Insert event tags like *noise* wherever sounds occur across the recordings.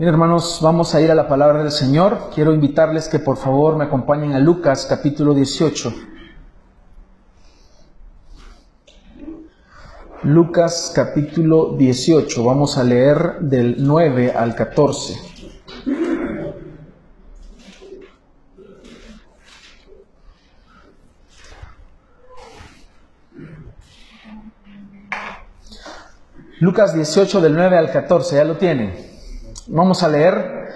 Bien, hermanos, vamos a ir a la palabra del Señor. Quiero invitarles que por favor me acompañen a Lucas capítulo 18. Lucas capítulo 18. Vamos a leer del 9 al 14. Lucas 18 del 9 al 14, ya lo tienen. Vamos a leer.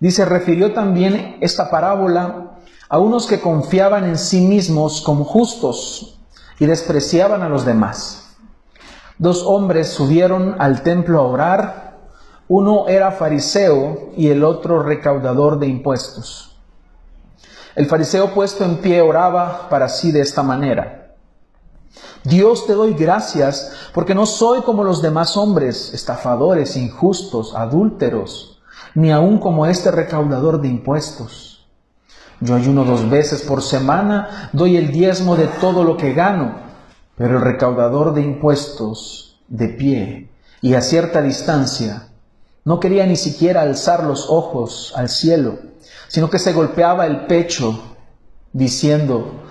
Dice, refirió también esta parábola a unos que confiaban en sí mismos como justos y despreciaban a los demás. Dos hombres subieron al templo a orar. Uno era fariseo y el otro recaudador de impuestos. El fariseo puesto en pie oraba para sí de esta manera. Dios te doy gracias porque no soy como los demás hombres, estafadores, injustos, adúlteros, ni aun como este recaudador de impuestos. Yo ayuno dos veces por semana, doy el diezmo de todo lo que gano, pero el recaudador de impuestos, de pie y a cierta distancia, no quería ni siquiera alzar los ojos al cielo, sino que se golpeaba el pecho, diciendo,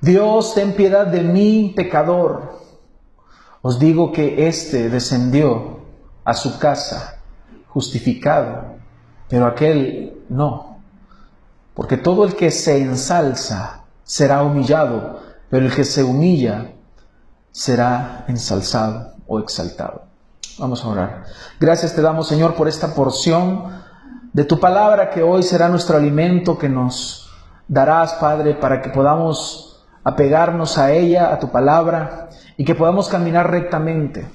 Dios, ten piedad de mí, pecador. Os digo que éste descendió a su casa justificado, pero aquel no. Porque todo el que se ensalza será humillado, pero el que se humilla será ensalzado o exaltado. Vamos a orar. Gracias te damos, Señor, por esta porción de tu palabra que hoy será nuestro alimento que nos darás, Padre, para que podamos apegarnos a ella, a tu palabra, y que podamos caminar rectamente.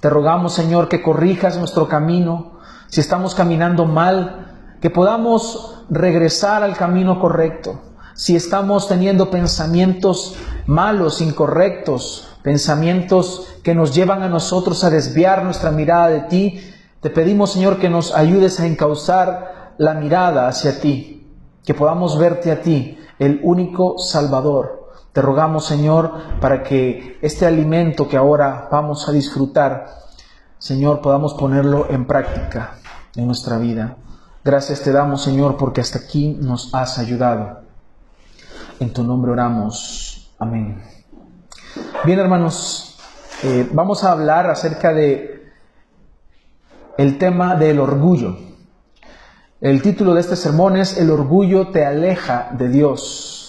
Te rogamos, Señor, que corrijas nuestro camino. Si estamos caminando mal, que podamos regresar al camino correcto. Si estamos teniendo pensamientos malos, incorrectos, pensamientos que nos llevan a nosotros a desviar nuestra mirada de ti, te pedimos, Señor, que nos ayudes a encauzar la mirada hacia ti, que podamos verte a ti, el único Salvador te rogamos, Señor, para que este alimento que ahora vamos a disfrutar, Señor, podamos ponerlo en práctica en nuestra vida. Gracias te damos, Señor, porque hasta aquí nos has ayudado. En tu nombre oramos. Amén. Bien, hermanos, eh, vamos a hablar acerca de el tema del orgullo. El título de este sermón es El orgullo te aleja de Dios.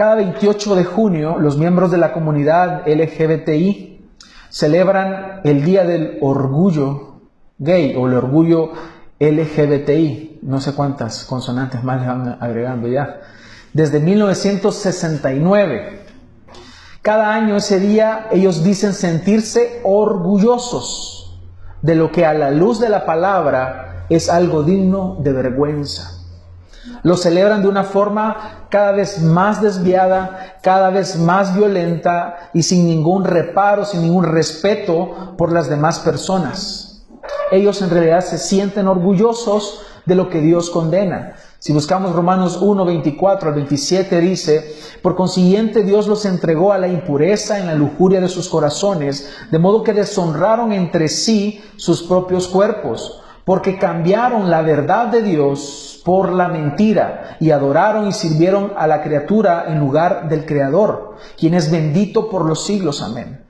Cada 28 de junio, los miembros de la comunidad LGBTI celebran el Día del Orgullo Gay o el Orgullo LGBTI. No sé cuántas consonantes más le van agregando ya. Desde 1969. Cada año ese día ellos dicen sentirse orgullosos de lo que a la luz de la palabra es algo digno de vergüenza. Lo celebran de una forma cada vez más desviada, cada vez más violenta y sin ningún reparo, sin ningún respeto por las demás personas. Ellos en realidad se sienten orgullosos de lo que Dios condena. Si buscamos Romanos 1, 24 al 27 dice, por consiguiente Dios los entregó a la impureza en la lujuria de sus corazones, de modo que deshonraron entre sí sus propios cuerpos, porque cambiaron la verdad de Dios por la mentira y adoraron y sirvieron a la criatura en lugar del Creador, quien es bendito por los siglos. Amén.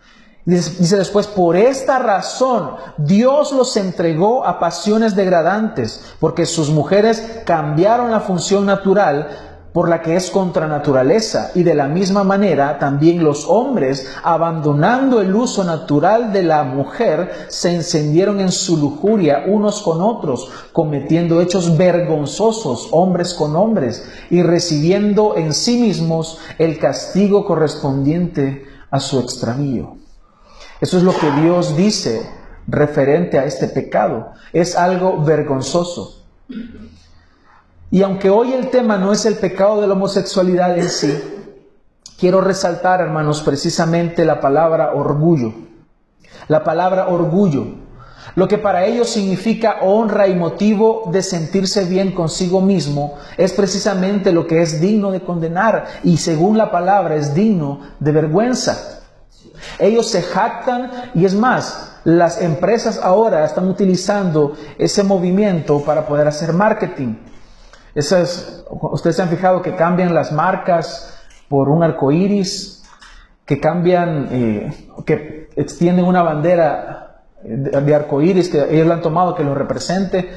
Dice después, por esta razón Dios los entregó a pasiones degradantes, porque sus mujeres cambiaron la función natural por la que es contra naturaleza, y de la misma manera también los hombres, abandonando el uso natural de la mujer, se encendieron en su lujuria unos con otros, cometiendo hechos vergonzosos hombres con hombres, y recibiendo en sí mismos el castigo correspondiente a su extravío. Eso es lo que Dios dice referente a este pecado. Es algo vergonzoso. Y aunque hoy el tema no es el pecado de la homosexualidad en sí, quiero resaltar, hermanos, precisamente la palabra orgullo. La palabra orgullo. Lo que para ellos significa honra y motivo de sentirse bien consigo mismo es precisamente lo que es digno de condenar y según la palabra es digno de vergüenza. Ellos se jactan y es más, las empresas ahora están utilizando ese movimiento para poder hacer marketing. Eso ustedes se han fijado que cambian las marcas por un arco iris, que cambian, eh, que extienden una bandera de, arco iris que ellos lo han tomado que lo represente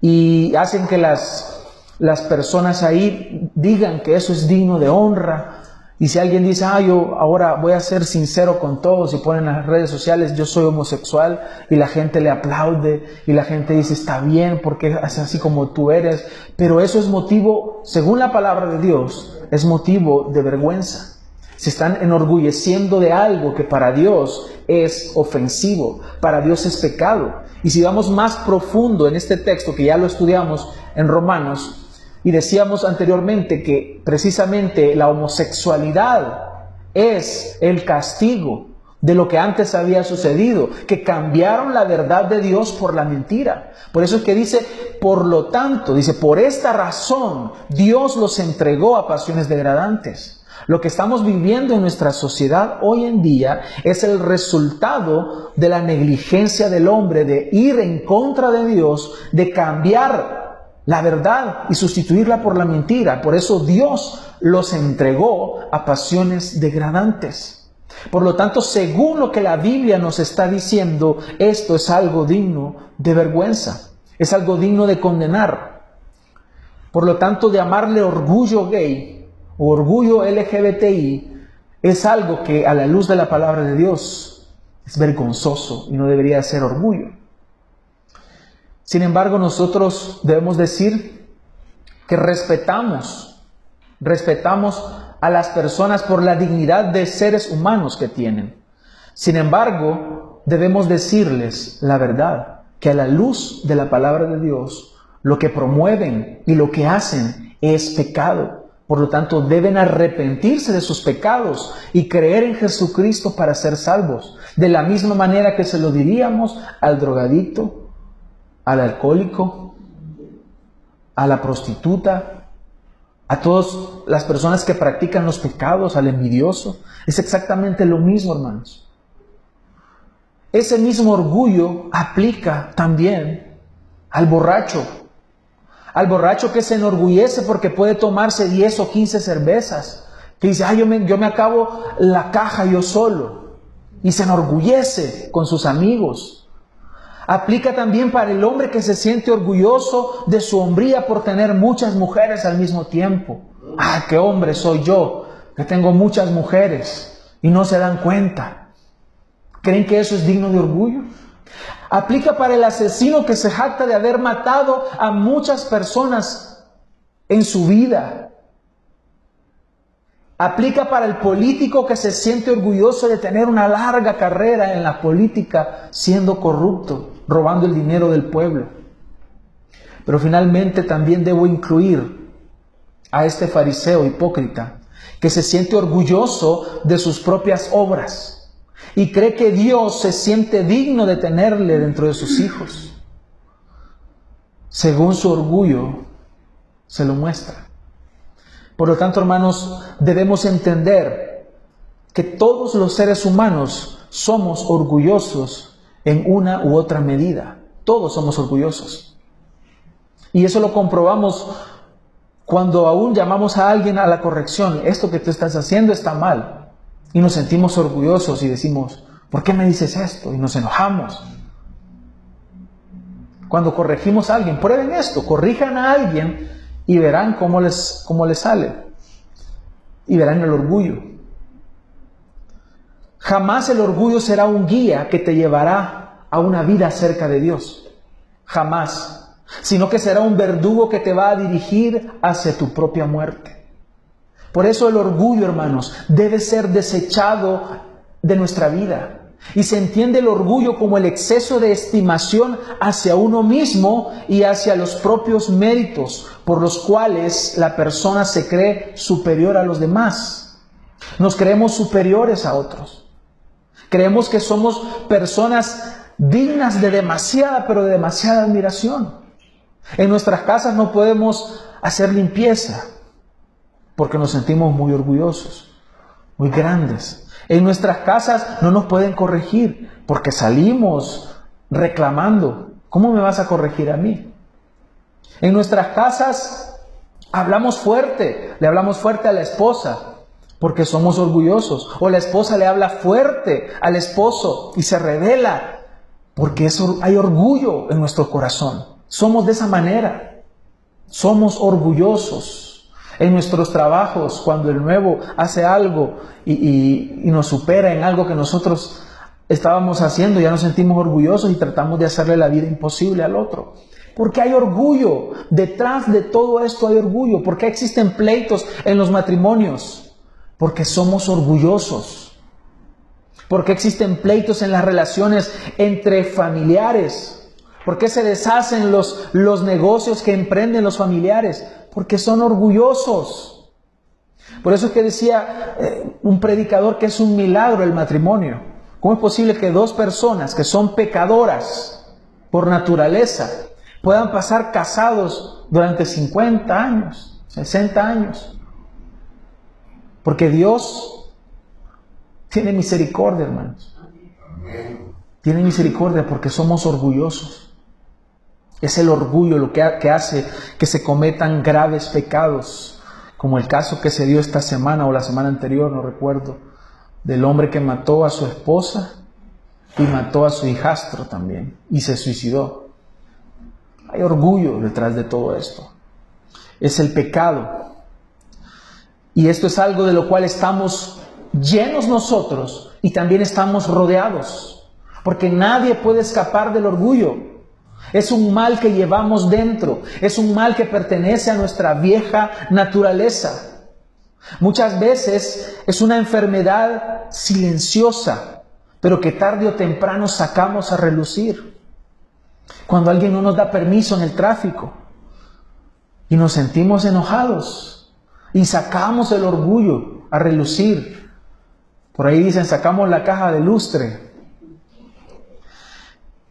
y hacen que las, las personas ahí digan que eso es digno de honra. Y si alguien dice, ah, yo ahora voy a ser sincero con todos y ponen en las redes sociales, yo soy homosexual y la gente le aplaude y la gente dice, está bien porque es así como tú eres, pero eso es motivo, según la palabra de Dios, es motivo de vergüenza. Se están enorgulleciendo de algo que para Dios es ofensivo, para Dios es pecado. Y si vamos más profundo en este texto, que ya lo estudiamos en Romanos, y decíamos anteriormente que precisamente la homosexualidad es el castigo de lo que antes había sucedido, que cambiaron la verdad de Dios por la mentira. Por eso es que dice, por lo tanto, dice, por esta razón Dios los entregó a pasiones degradantes. Lo que estamos viviendo en nuestra sociedad hoy en día es el resultado de la negligencia del hombre de ir en contra de Dios, de cambiar la verdad y sustituirla por la mentira. Por eso Dios los entregó a pasiones degradantes. Por lo tanto, según lo que la Biblia nos está diciendo, esto es algo digno de vergüenza, es algo digno de condenar. Por lo tanto, de llamarle orgullo gay o orgullo LGBTI es algo que a la luz de la palabra de Dios es vergonzoso y no debería ser orgullo. Sin embargo, nosotros debemos decir que respetamos, respetamos a las personas por la dignidad de seres humanos que tienen. Sin embargo, debemos decirles la verdad, que a la luz de la palabra de Dios, lo que promueven y lo que hacen es pecado. Por lo tanto, deben arrepentirse de sus pecados y creer en Jesucristo para ser salvos. De la misma manera que se lo diríamos al drogadicto, al alcohólico, a la prostituta, a todas las personas que practican los pecados, al envidioso. Es exactamente lo mismo, hermanos. Ese mismo orgullo aplica también al borracho. Al borracho que se enorgullece porque puede tomarse 10 o 15 cervezas. Que dice, yo me, yo me acabo la caja yo solo. Y se enorgullece con sus amigos. Aplica también para el hombre que se siente orgulloso de su hombría por tener muchas mujeres al mismo tiempo. Ah, qué hombre soy yo, que tengo muchas mujeres y no se dan cuenta. ¿Creen que eso es digno de orgullo? Aplica para el asesino que se jacta de haber matado a muchas personas en su vida. Aplica para el político que se siente orgulloso de tener una larga carrera en la política siendo corrupto robando el dinero del pueblo. Pero finalmente también debo incluir a este fariseo hipócrita que se siente orgulloso de sus propias obras y cree que Dios se siente digno de tenerle dentro de sus hijos. Según su orgullo, se lo muestra. Por lo tanto, hermanos, debemos entender que todos los seres humanos somos orgullosos en una u otra medida. Todos somos orgullosos. Y eso lo comprobamos cuando aún llamamos a alguien a la corrección. Esto que tú estás haciendo está mal. Y nos sentimos orgullosos y decimos, ¿por qué me dices esto? Y nos enojamos. Cuando corregimos a alguien, prueben esto, corrijan a alguien y verán cómo les, cómo les sale. Y verán el orgullo. Jamás el orgullo será un guía que te llevará a una vida cerca de Dios. Jamás. Sino que será un verdugo que te va a dirigir hacia tu propia muerte. Por eso el orgullo, hermanos, debe ser desechado de nuestra vida. Y se entiende el orgullo como el exceso de estimación hacia uno mismo y hacia los propios méritos por los cuales la persona se cree superior a los demás. Nos creemos superiores a otros. Creemos que somos personas dignas de demasiada, pero de demasiada admiración. En nuestras casas no podemos hacer limpieza porque nos sentimos muy orgullosos, muy grandes. En nuestras casas no nos pueden corregir porque salimos reclamando. ¿Cómo me vas a corregir a mí? En nuestras casas hablamos fuerte, le hablamos fuerte a la esposa porque somos orgullosos. O la esposa le habla fuerte al esposo y se revela porque hay orgullo en nuestro corazón. Somos de esa manera. Somos orgullosos. En nuestros trabajos, cuando el nuevo hace algo y, y nos supera en algo que nosotros estábamos haciendo, ya nos sentimos orgullosos y tratamos de hacerle la vida imposible al otro. Porque hay orgullo. Detrás de todo esto hay orgullo. Porque existen pleitos en los matrimonios. Porque somos orgullosos. ¿Por qué existen pleitos en las relaciones entre familiares? ¿Por qué se deshacen los, los negocios que emprenden los familiares? Porque son orgullosos. Por eso es que decía eh, un predicador que es un milagro el matrimonio. ¿Cómo es posible que dos personas que son pecadoras por naturaleza puedan pasar casados durante 50 años, 60 años? Porque Dios tiene misericordia, hermanos. Tiene misericordia porque somos orgullosos. Es el orgullo lo que, hace que se cometan graves pecados, como el caso que se dio esta semana o la semana anterior, no recuerdo, del hombre que mató a su esposa y mató a su hijastro también y se suicidó. Hay orgullo detrás de todo esto. Es el pecado. Y esto es algo de lo cual estamos llenos nosotros y también estamos rodeados, porque nadie puede escapar del orgullo. Es un mal que llevamos dentro, es un mal que pertenece a nuestra vieja naturaleza. Muchas veces es una enfermedad silenciosa, pero que tarde o temprano sacamos a relucir. Cuando alguien no nos da permiso en el tráfico y nos sentimos enojados y sacamos el orgullo a relucir por ahí dicen, sacamos la caja de lustre.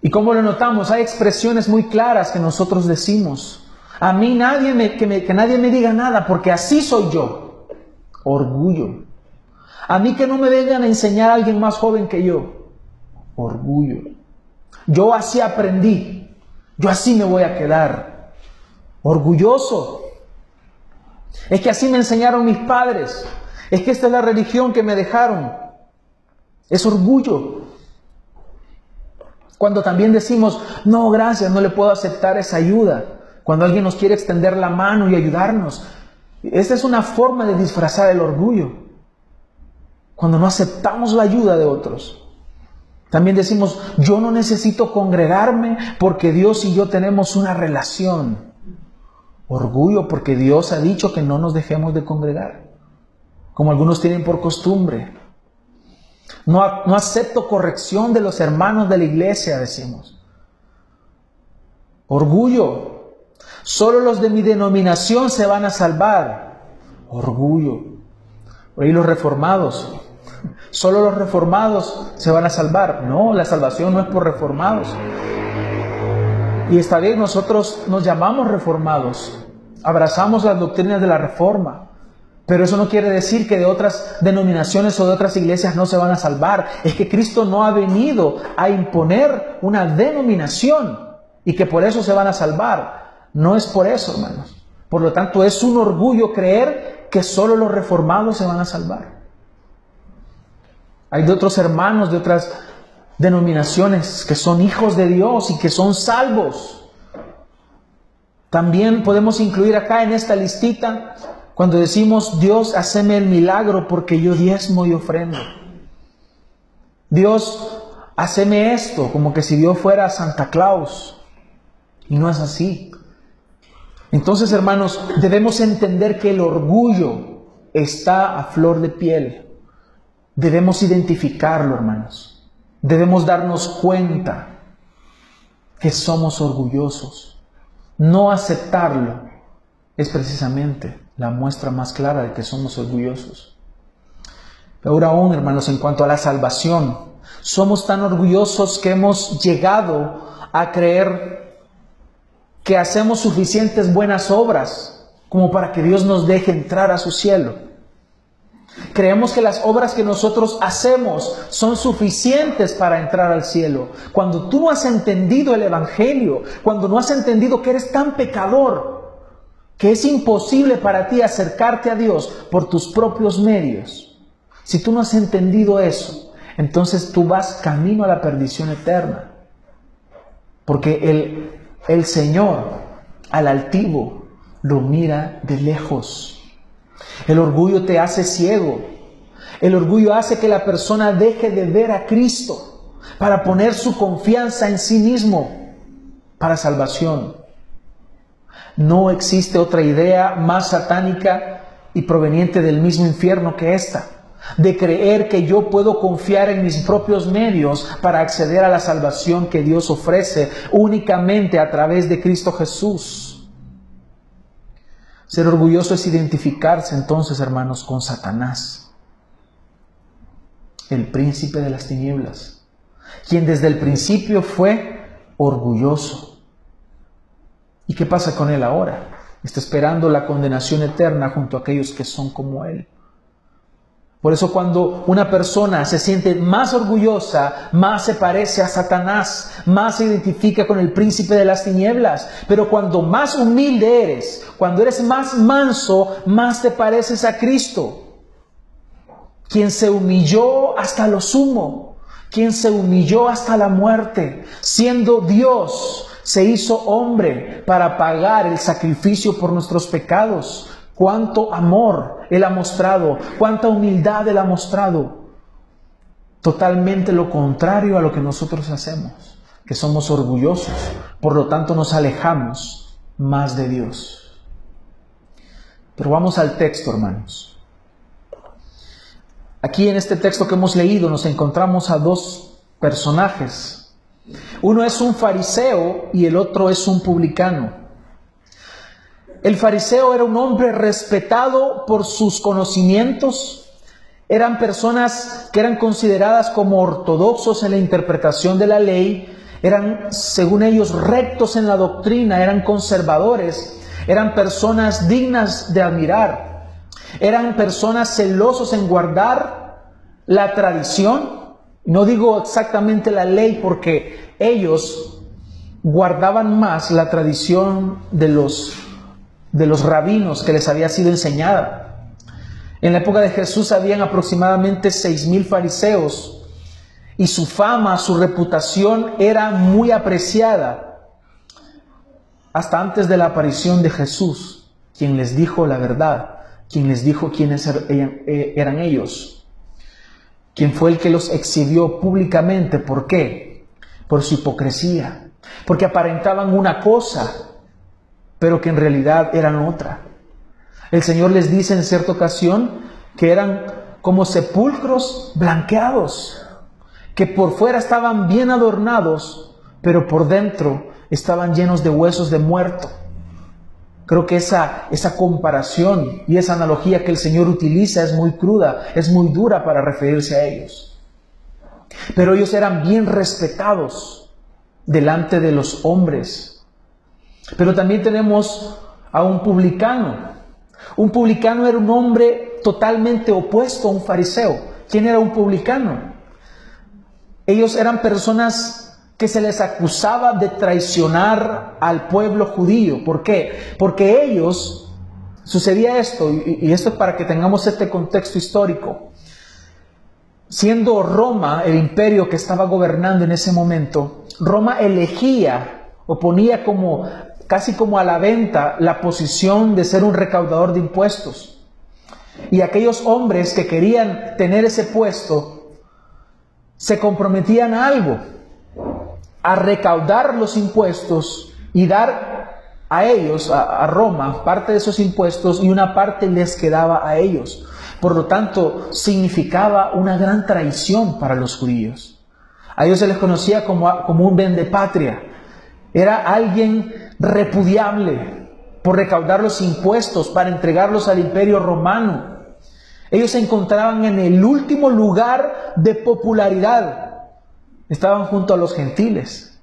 ¿Y cómo lo notamos? Hay expresiones muy claras que nosotros decimos. A mí nadie me, que, que nadie me diga nada porque así soy yo. Orgullo. A mí que no me vengan a enseñar a alguien más joven que yo. Orgullo. Yo así aprendí. Yo así me voy a quedar. Orgulloso. Es que así me enseñaron mis padres. Es que esta es la religión que me dejaron. Es orgullo. Cuando también decimos, no, gracias, no le puedo aceptar esa ayuda. Cuando alguien nos quiere extender la mano y ayudarnos. Esta es una forma de disfrazar el orgullo. Cuando no aceptamos la ayuda de otros. También decimos, yo no necesito congregarme porque Dios y yo tenemos una relación. Orgullo porque Dios ha dicho que no nos dejemos de congregar como algunos tienen por costumbre. No, no acepto corrección de los hermanos de la iglesia, decimos. Orgullo. Solo los de mi denominación se van a salvar. Orgullo. Por ahí los reformados. *laughs* Solo los reformados se van a salvar. No, la salvación no es por reformados. Y esta vez nosotros nos llamamos reformados. Abrazamos las doctrinas de la reforma. Pero eso no quiere decir que de otras denominaciones o de otras iglesias no se van a salvar. Es que Cristo no ha venido a imponer una denominación y que por eso se van a salvar. No es por eso, hermanos. Por lo tanto, es un orgullo creer que solo los reformados se van a salvar. Hay de otros hermanos de otras denominaciones que son hijos de Dios y que son salvos. También podemos incluir acá en esta listita cuando decimos, Dios, haceme el milagro porque yo diezmo y ofrendo. Dios, haceme esto, como que si Dios fuera Santa Claus. Y no es así. Entonces, hermanos, debemos entender que el orgullo está a flor de piel. Debemos identificarlo, hermanos. Debemos darnos cuenta que somos orgullosos. No aceptarlo es precisamente la muestra más clara de que somos orgullosos. Pero aún, hermanos, en cuanto a la salvación, somos tan orgullosos que hemos llegado a creer que hacemos suficientes buenas obras como para que Dios nos deje entrar a su cielo. Creemos que las obras que nosotros hacemos son suficientes para entrar al cielo. Cuando tú no has entendido el Evangelio, cuando no has entendido que eres tan pecador, que es imposible para ti acercarte a Dios por tus propios medios, si tú no has entendido eso, entonces tú vas camino a la perdición eterna. Porque el, el Señor al altivo lo mira de lejos. El orgullo te hace ciego. El orgullo hace que la persona deje de ver a Cristo para poner su confianza en sí mismo para salvación. No existe otra idea más satánica y proveniente del mismo infierno que esta, de creer que yo puedo confiar en mis propios medios para acceder a la salvación que Dios ofrece únicamente a través de Cristo Jesús. Ser orgulloso es identificarse entonces, hermanos, con Satanás, el príncipe de las tinieblas, quien desde el principio fue orgulloso. ¿Y qué pasa con él ahora? Está esperando la condenación eterna junto a aquellos que son como él. Por eso cuando una persona se siente más orgullosa, más se parece a Satanás, más se identifica con el príncipe de las tinieblas. Pero cuando más humilde eres, cuando eres más manso, más te pareces a Cristo, quien se humilló hasta lo sumo, quien se humilló hasta la muerte, siendo Dios, se hizo hombre para pagar el sacrificio por nuestros pecados cuánto amor Él ha mostrado, cuánta humildad Él ha mostrado. Totalmente lo contrario a lo que nosotros hacemos, que somos orgullosos, por lo tanto nos alejamos más de Dios. Pero vamos al texto, hermanos. Aquí en este texto que hemos leído nos encontramos a dos personajes. Uno es un fariseo y el otro es un publicano. El fariseo era un hombre respetado por sus conocimientos. Eran personas que eran consideradas como ortodoxos en la interpretación de la ley. Eran, según ellos, rectos en la doctrina. Eran conservadores. Eran personas dignas de admirar. Eran personas celosos en guardar la tradición. No digo exactamente la ley porque ellos guardaban más la tradición de los de los rabinos que les había sido enseñada. En la época de Jesús habían aproximadamente seis mil fariseos y su fama, su reputación era muy apreciada hasta antes de la aparición de Jesús, quien les dijo la verdad, quien les dijo quiénes er-, eh, eran ellos, quien fue el que los exhibió públicamente. ¿Por qué? Por su hipocresía, porque aparentaban una cosa pero que en realidad eran otra. El Señor les dice en cierta ocasión que eran como sepulcros blanqueados, que por fuera estaban bien adornados, pero por dentro estaban llenos de huesos de muerto. Creo que esa, esa comparación y esa analogía que el Señor utiliza es muy cruda, es muy dura para referirse a ellos. Pero ellos eran bien respetados delante de los hombres pero también tenemos a un publicano. Un publicano era un hombre totalmente opuesto a un fariseo. ¿Quién era un publicano? Ellos eran personas que se les acusaba de traicionar al pueblo judío. ¿Por qué? Porque ellos, sucedía esto, y esto es para que tengamos este contexto histórico. Siendo Roma el imperio que estaba gobernando en ese momento, Roma elegía o ponía como casi como a la venta la posición de ser un recaudador de impuestos. Y aquellos hombres que querían tener ese puesto se comprometían a algo, a recaudar los impuestos y dar a ellos, a, Roma, parte de esos impuestos y una parte les quedaba a ellos. Por lo tanto, significaba una gran traición para los judíos. A ellos se les conocía como, como un vendepatria. Era alguien repudiable por recaudar los impuestos para entregarlos al imperio romano. Ellos se encontraban en el último lugar de popularidad. Estaban junto a los gentiles.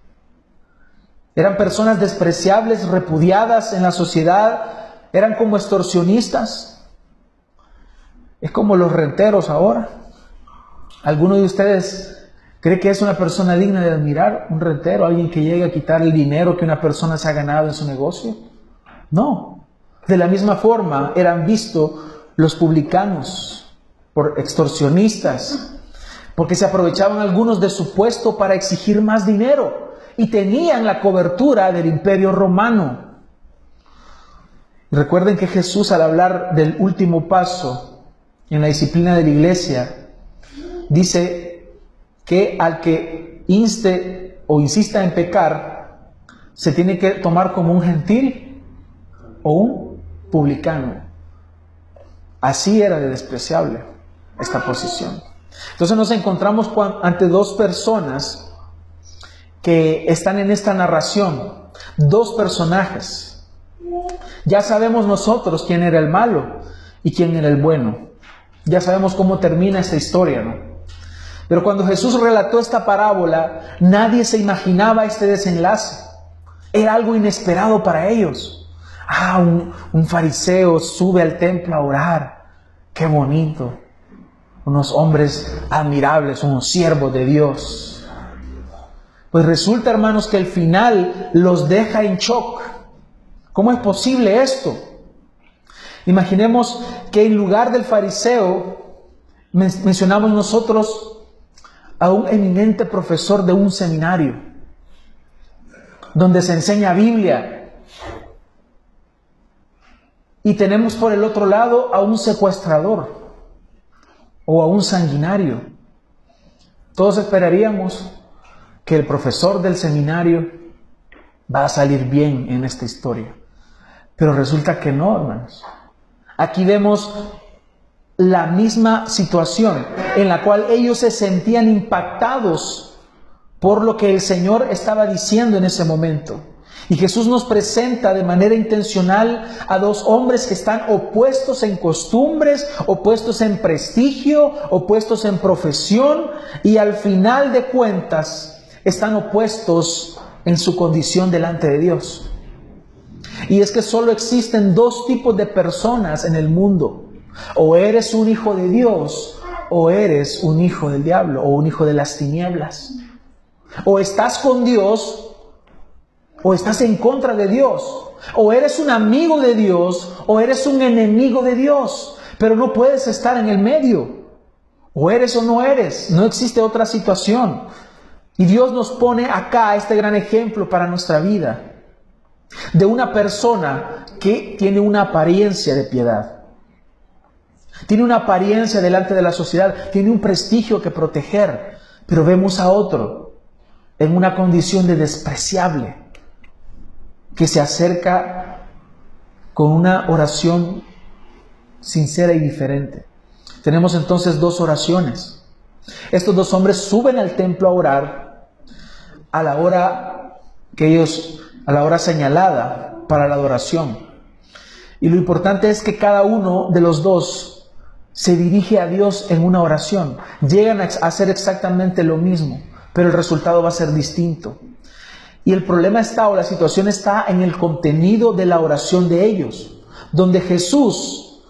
Eran personas despreciables, repudiadas en la sociedad. Eran como extorsionistas. Es como los renteros ahora. ¿Alguno de ustedes cree que es una persona digna de admirar? ¿Un rentero? ¿Alguien que llegue a quitar el dinero que una persona se ha ganado en su negocio? No. De la misma forma eran vistos los publicanos por extorsionistas, porque se aprovechaban algunos de su puesto para exigir más dinero y tenían la cobertura del imperio romano. Recuerden que Jesús al hablar del último paso en la disciplina de la iglesia, dice que al que inste o insista en pecar, se tiene que tomar como un gentil o un publicano. Así era de despreciable esta posición. Entonces nos encontramos ante dos personas que están en esta narración, dos personajes. Ya sabemos nosotros quién era el malo y quién era el bueno. Ya sabemos cómo termina esta historia, ¿no? Pero cuando Jesús relató esta parábola, nadie se imaginaba este desenlace. Era algo inesperado para ellos. Ah, un, fariseo sube al templo a orar. Qué bonito. Unos hombres admirables, unos siervos de Dios. Pues resulta, hermanos, que el final los deja en shock. ¿Cómo es posible esto? Imaginemos que en lugar del fariseo mencionamos nosotros a un eminente profesor de un seminario, donde se enseña Biblia. Y tenemos por el otro lado a un secuestrador o a un sanguinario. Todos esperaríamos que el profesor del seminario va a salir bien en esta historia. Pero resulta que no, hermanos. Aquí vemos la misma situación en la cual ellos se sentían impactados por lo que el Señor estaba diciendo en ese momento. Y Jesús nos presenta de manera intencional a dos hombres que están opuestos en costumbres, opuestos en prestigio, opuestos en profesión y al final de cuentas están opuestos en su condición delante de Dios. Y es que solo existen dos tipos de personas en el mundo. O eres un hijo de Dios o eres un hijo del diablo o un hijo de las tinieblas. O estás con Dios o estás en contra de Dios. O eres un amigo de Dios o eres un enemigo de Dios. Pero no puedes estar en el medio. O eres o no eres. No existe otra situación. Y Dios nos pone acá este gran ejemplo para nuestra vida de una persona que tiene una apariencia de piedad. Tiene una apariencia delante de la sociedad, tiene un prestigio que proteger, pero vemos a otro en una condición de despreciable, que se acerca con una oración sincera y diferente. Tenemos entonces dos oraciones. Estos dos hombres suben al templo a orar a la hora que ellos a la hora señalada para la adoración. Y lo importante es que cada uno de los dos se dirige a Dios en una oración. Llegan a hacer exactamente lo mismo, pero el resultado va a ser distinto. Y el problema está o la situación está en el contenido de la oración de ellos, donde Jesús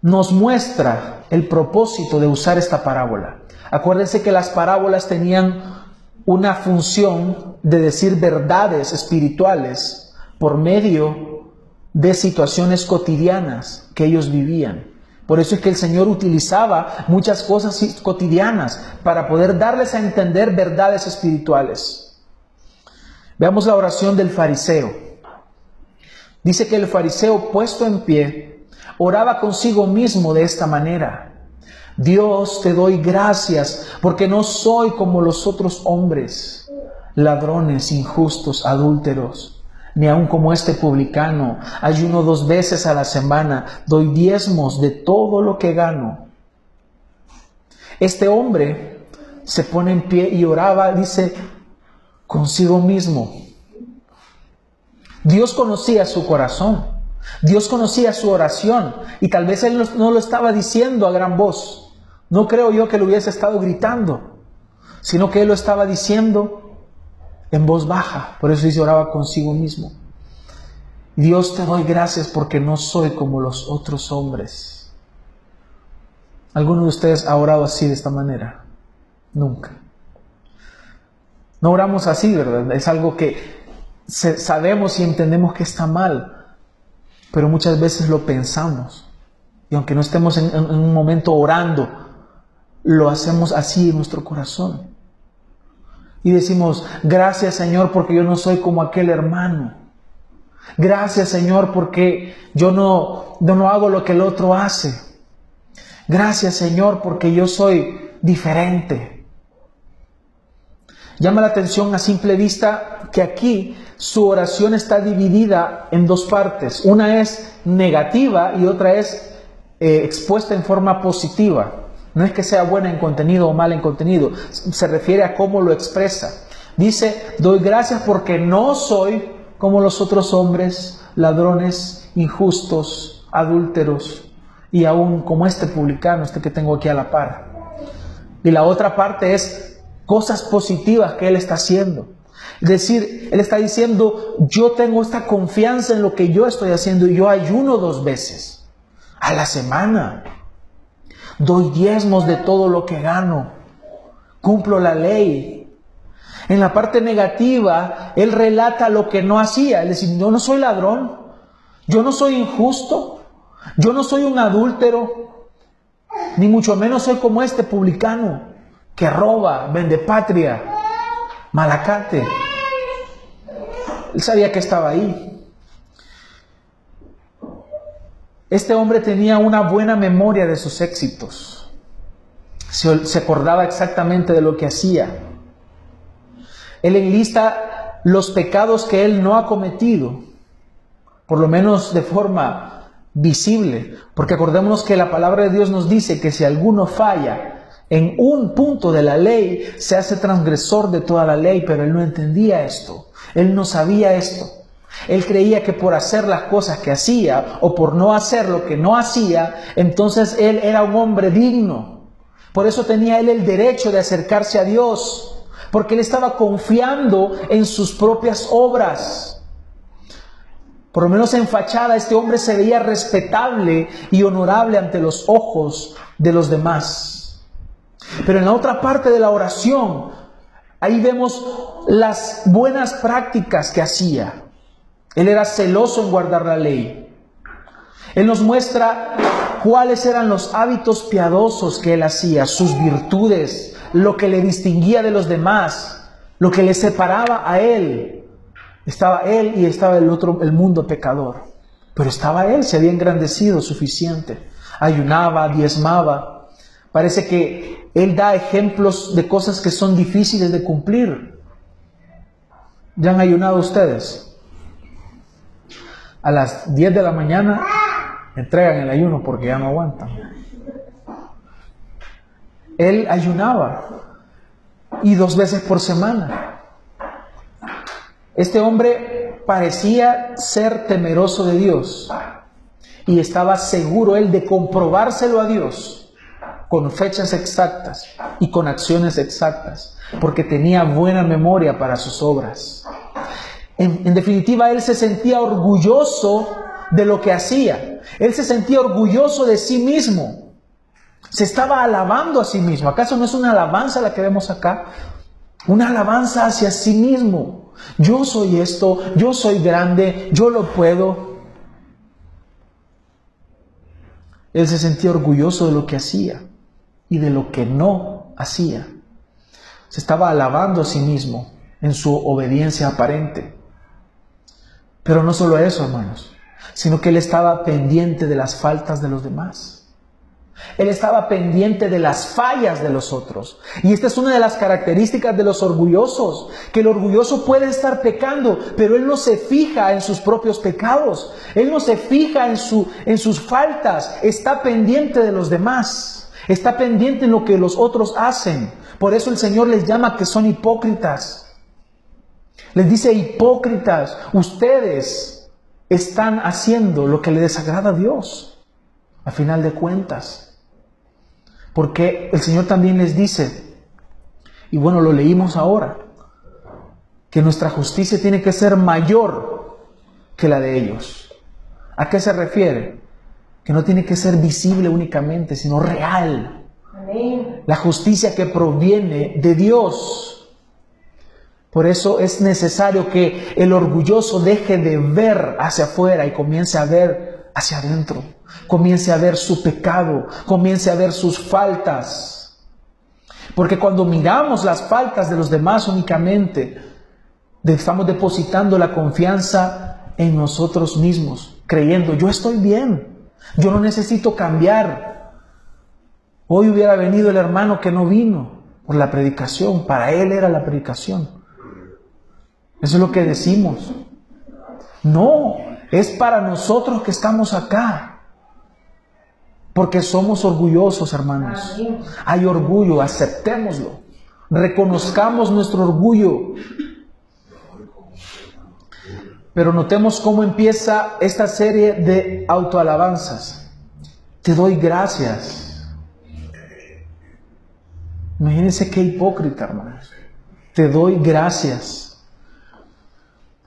nos muestra el propósito de usar esta parábola. Acuérdense que las parábolas tenían una función de decir verdades espirituales por medio de situaciones cotidianas que ellos vivían. Por eso es que el Señor utilizaba muchas cosas cotidianas para poder darles a entender verdades espirituales. Veamos la oración del fariseo. Dice que el fariseo puesto en pie oraba consigo mismo de esta manera. Dios te doy gracias porque no soy como los otros hombres, ladrones, injustos, adúlteros, ni aun como este publicano. Ayuno dos veces a la semana, doy diezmos de todo lo que gano. Este hombre se pone en pie y oraba, dice, consigo mismo. Dios conocía su corazón. Dios conocía su oración y tal vez él no lo estaba diciendo a gran voz. No creo yo que lo hubiese estado gritando, sino que él lo estaba diciendo en voz baja. Por eso dice oraba consigo mismo. Dios te doy gracias porque no soy como los otros hombres. ¿Alguno de ustedes ha orado así de esta manera? Nunca. No oramos así, ¿verdad? Es algo que sabemos y entendemos que está mal, pero muchas veces lo pensamos. Y aunque no estemos en, en un momento orando, lo hacemos así en nuestro corazón. Y decimos, gracias Señor porque yo no soy como aquel hermano. Gracias Señor porque yo no, no hago lo que el otro hace. Gracias Señor porque yo soy diferente. Llama la atención a simple vista que aquí su oración está dividida en dos partes. Una es negativa y otra es eh, expuesta en forma positiva. No es que sea buena en contenido o mala en contenido, se refiere a cómo lo expresa. Dice, doy gracias porque no soy como los otros hombres, ladrones, injustos, adúlteros y aún como este publicano, este que tengo aquí a la par. Y la otra parte es cosas positivas que él está haciendo. Es decir, él está diciendo, yo tengo esta confianza en lo que yo estoy haciendo y yo ayuno dos veces a la semana doy diezmos de todo lo que gano, cumplo la ley. En la parte negativa, él relata lo que no hacía, es decir, yo no soy ladrón, yo no soy injusto, yo no soy un adúltero, ni mucho menos soy como este publicano que roba, vende patria, malacate. Él sabía que estaba ahí. Este hombre tenía una buena memoria de sus éxitos. Se, acordaba exactamente de lo que hacía. Él enlista los pecados que él no ha cometido, por lo menos de forma visible, porque acordémonos que la palabra de Dios nos dice que si alguno falla en un punto de la ley, se hace transgresor de toda la ley, pero él no entendía esto, él no sabía esto. Él creía que por hacer las cosas que hacía o por no hacer lo que no hacía, entonces él era un hombre digno. Por eso tenía él el derecho de acercarse a Dios, porque él estaba confiando en sus propias obras. Por lo menos en fachada, este hombre se veía respetable y honorable ante los ojos de los demás. Pero en la otra parte de la oración, ahí vemos las buenas prácticas que hacía. Él era celoso en guardar la ley. Él nos muestra cuáles eran los hábitos piadosos que él hacía, sus virtudes, lo que le distinguía de los demás, lo que le separaba a él. Estaba él y estaba el otro, el mundo pecador. Pero estaba él, se había engrandecido suficiente. Ayunaba, diezmaba. Parece que él da ejemplos de cosas que son difíciles de cumplir. ¿Ya han ayunado ustedes? A las 10 de la mañana entregan el ayuno porque ya no aguantan. Él ayunaba y dos veces por semana. Este hombre parecía ser temeroso de Dios y estaba seguro él de comprobárselo a Dios con fechas exactas y con acciones exactas, porque tenía buena memoria para sus obras. En, definitiva, él se sentía orgulloso de lo que hacía. Él se sentía orgulloso de sí mismo. Se estaba alabando a sí mismo. ¿Acaso no es una alabanza la que vemos acá? Una alabanza hacia sí mismo. Yo soy esto, yo soy grande, yo lo puedo. Él se sentía orgulloso de lo que hacía y de lo que no hacía. Se estaba alabando a sí mismo en su obediencia aparente. Pero no solo eso, hermanos, sino que él estaba pendiente de las faltas de los demás. Él estaba pendiente de las fallas de los otros. Y esta es una de las características de los orgullosos, que el orgulloso puede estar pecando, pero él no se fija en sus propios pecados, él no se fija en, su, en sus faltas, está pendiente de los demás, está pendiente en lo que los otros hacen. Por eso el Señor les llama que son hipócritas. Les dice, hipócritas, ustedes están haciendo lo que le desagrada a Dios, a final de cuentas. Porque el Señor también les dice, y bueno, lo leímos ahora, que nuestra justicia tiene que ser mayor que la de ellos. ¿A qué se refiere? que no tiene que ser visible únicamente, sino real. La justicia que proviene de Dios. Por eso es necesario que el orgulloso deje de ver hacia afuera y comience a ver hacia adentro. Comience a ver su pecado, comience a ver sus faltas. Porque cuando miramos las faltas de los demás únicamente, estamos depositando la confianza en nosotros mismos, creyendo, yo estoy bien, yo no necesito cambiar. Hoy hubiera venido el hermano que no vino por la predicación, para él era la predicación. Eso es lo que decimos. No, es para nosotros que estamos acá. Porque somos orgullosos, hermanos. Hay orgullo, aceptémoslo. Reconozcamos nuestro orgullo. Pero notemos cómo empieza esta serie de autoalabanzas. Te doy gracias. Imagínense qué hipócrita, hermanos. Te doy gracias.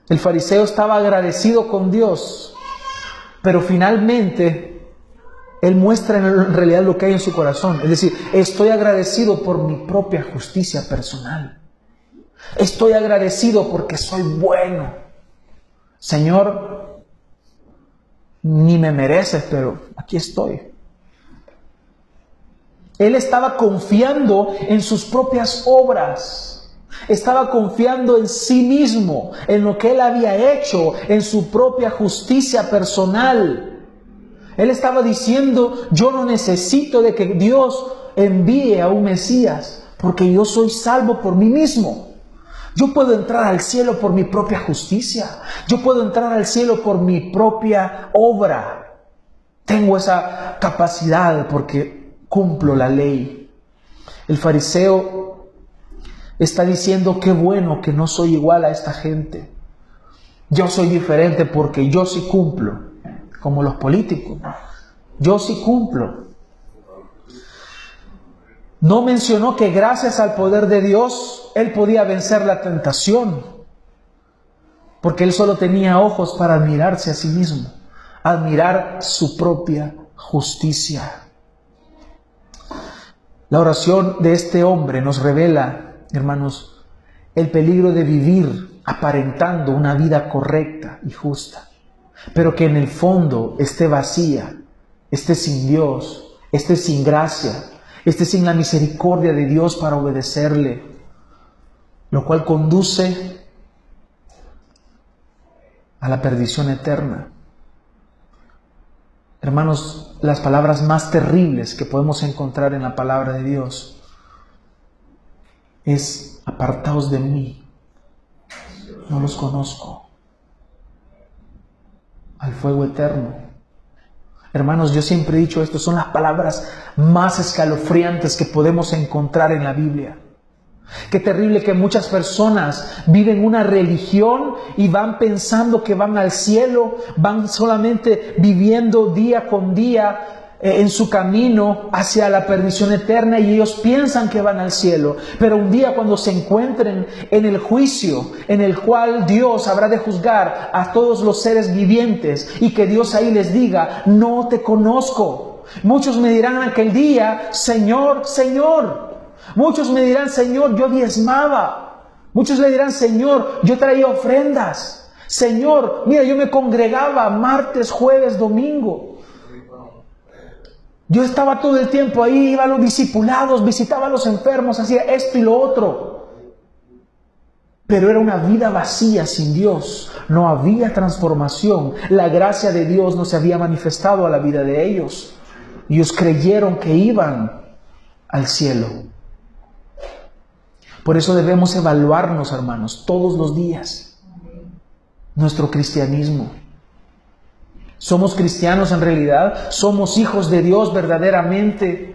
El fariseo estaba agradecido con Dios, pero finalmente él muestra en realidad lo que hay en su corazón. Es decir, estoy agradecido por mi propia justicia personal. Estoy agradecido porque soy bueno. Señor, ni me mereces, pero aquí estoy. Él estaba confiando en sus propias obras. Estaba confiando en sí mismo, en lo que él había hecho, en su propia justicia personal. Él estaba diciendo, yo no necesito de que Dios envíe a un Mesías, porque yo soy salvo por mí mismo. Yo puedo entrar al cielo por mi propia justicia. Yo puedo entrar al cielo por mi propia obra. Tengo esa capacidad porque cumplo la ley. El fariseo está diciendo, qué bueno que no soy igual a esta gente. Yo soy diferente porque yo sí cumplo, como los políticos. Yo sí cumplo. No mencionó que gracias al poder de Dios él podía vencer la tentación, porque él solo tenía ojos para admirarse a sí mismo, admirar su propia justicia. La oración de este hombre nos revela, hermanos, el peligro de vivir aparentando una vida correcta y justa, pero que en el fondo esté vacía, esté sin Dios, esté sin gracia, esté sin la misericordia de Dios para obedecerle, lo cual conduce a la perdición eterna. Hermanos, las palabras más terribles que podemos encontrar en la palabra de Dios es apartaos de mí, no los conozco, al fuego eterno. Hermanos, yo siempre he dicho esto, son las palabras más escalofriantes que podemos encontrar en la Biblia. Qué terrible que muchas personas viven una religión y van pensando que van al cielo, van solamente viviendo día con día en su camino hacia la perdición eterna y ellos piensan que van al cielo. Pero un día cuando se encuentren en el juicio en el cual Dios habrá de juzgar a todos los seres vivientes y que Dios ahí les diga, no te conozco. Muchos me dirán aquel día, Señor, Señor. Muchos me dirán, Señor, yo diezmaba. Muchos le dirán, Señor, yo traía ofrendas. Señor, mira, yo me congregaba martes, jueves, domingo. Yo estaba todo el tiempo ahí, iba a los discipulados, visitaba a los enfermos, hacía esto y lo otro. Pero era una vida vacía sin Dios. No había transformación. La gracia de Dios no se había manifestado a la vida de ellos. Ellos creyeron que iban al cielo. Por eso debemos evaluarnos, hermanos, todos los días. Nuestro cristianismo. ¿Somos cristianos en realidad? ¿Somos hijos de Dios verdaderamente?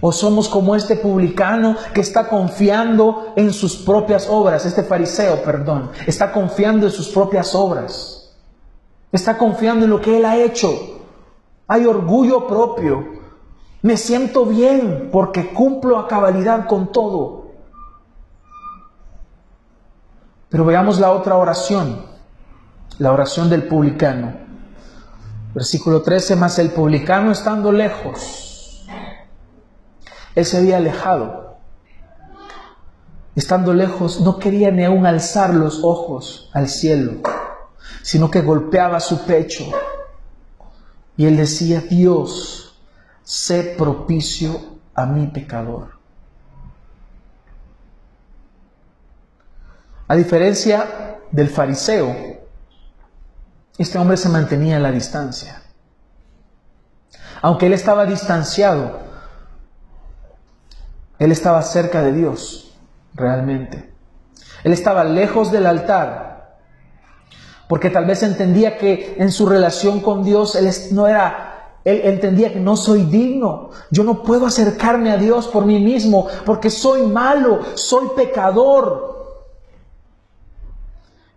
¿O somos como este publicano que está confiando en sus propias obras? Este fariseo, perdón, está confiando en sus propias obras. Está confiando en lo que él ha hecho. Hay orgullo propio. Me siento bien porque cumplo a cabalidad con todo. Pero veamos la otra oración, la oración del publicano. Versículo 13, más el publicano estando lejos, él se había alejado. Estando lejos, no quería ni aún alzar los ojos al cielo, sino que golpeaba su pecho. Y él decía, Dios, sé propicio a mi pecador. A diferencia del fariseo, este hombre se mantenía a la distancia. Aunque él estaba distanciado, él estaba cerca de Dios, realmente. Él estaba lejos del altar, porque tal vez entendía que en su relación con Dios él no era, él entendía que no soy digno, yo no puedo acercarme a Dios por mí mismo, porque soy malo, soy pecador.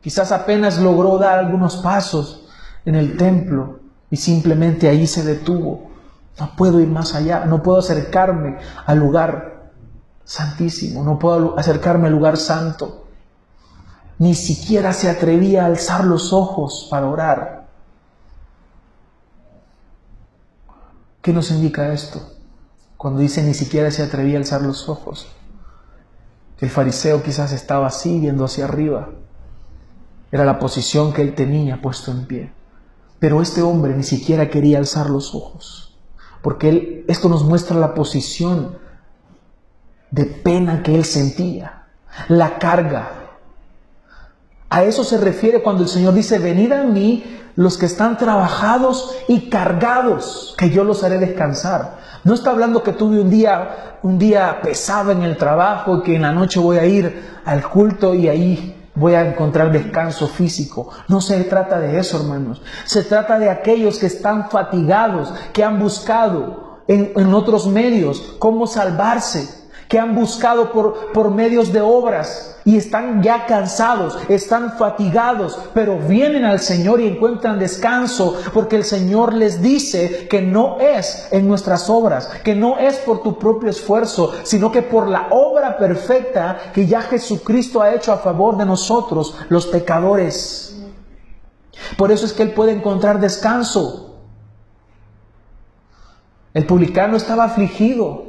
Quizás apenas logró dar algunos pasos en el templo y simplemente ahí se detuvo. No puedo ir más allá, no puedo acercarme al lugar santísimo, no puedo acercarme al lugar santo. Ni siquiera se atrevía a alzar los ojos para orar. ¿Qué nos indica esto? Cuando dice ni siquiera se atrevía a alzar los ojos. El fariseo quizás estaba así, viendo hacia arriba. Era la posición que él tenía puesto en pie. Pero este hombre ni siquiera quería alzar los ojos, porque él, esto nos muestra la posición de pena que él sentía, la carga. A eso se refiere cuando el Señor dice, venid a mí los que están trabajados y cargados, que yo los haré descansar. No está hablando que tuve un día, un día pesado en el trabajo y que en la noche voy a ir al culto y ahí voy a encontrar descanso físico. No se trata de eso, hermanos. Se trata de aquellos que están fatigados, que han buscado en, otros medios cómo salvarse, que han buscado por, por medios de obras y están ya cansados, están fatigados, pero vienen al Señor y encuentran descanso porque el Señor les dice que no es en nuestras obras, que no es por tu propio esfuerzo, sino que por la obra perfecta que ya Jesucristo ha hecho a favor de nosotros, los pecadores. Por eso es que Él puede encontrar descanso. El publicano estaba afligido,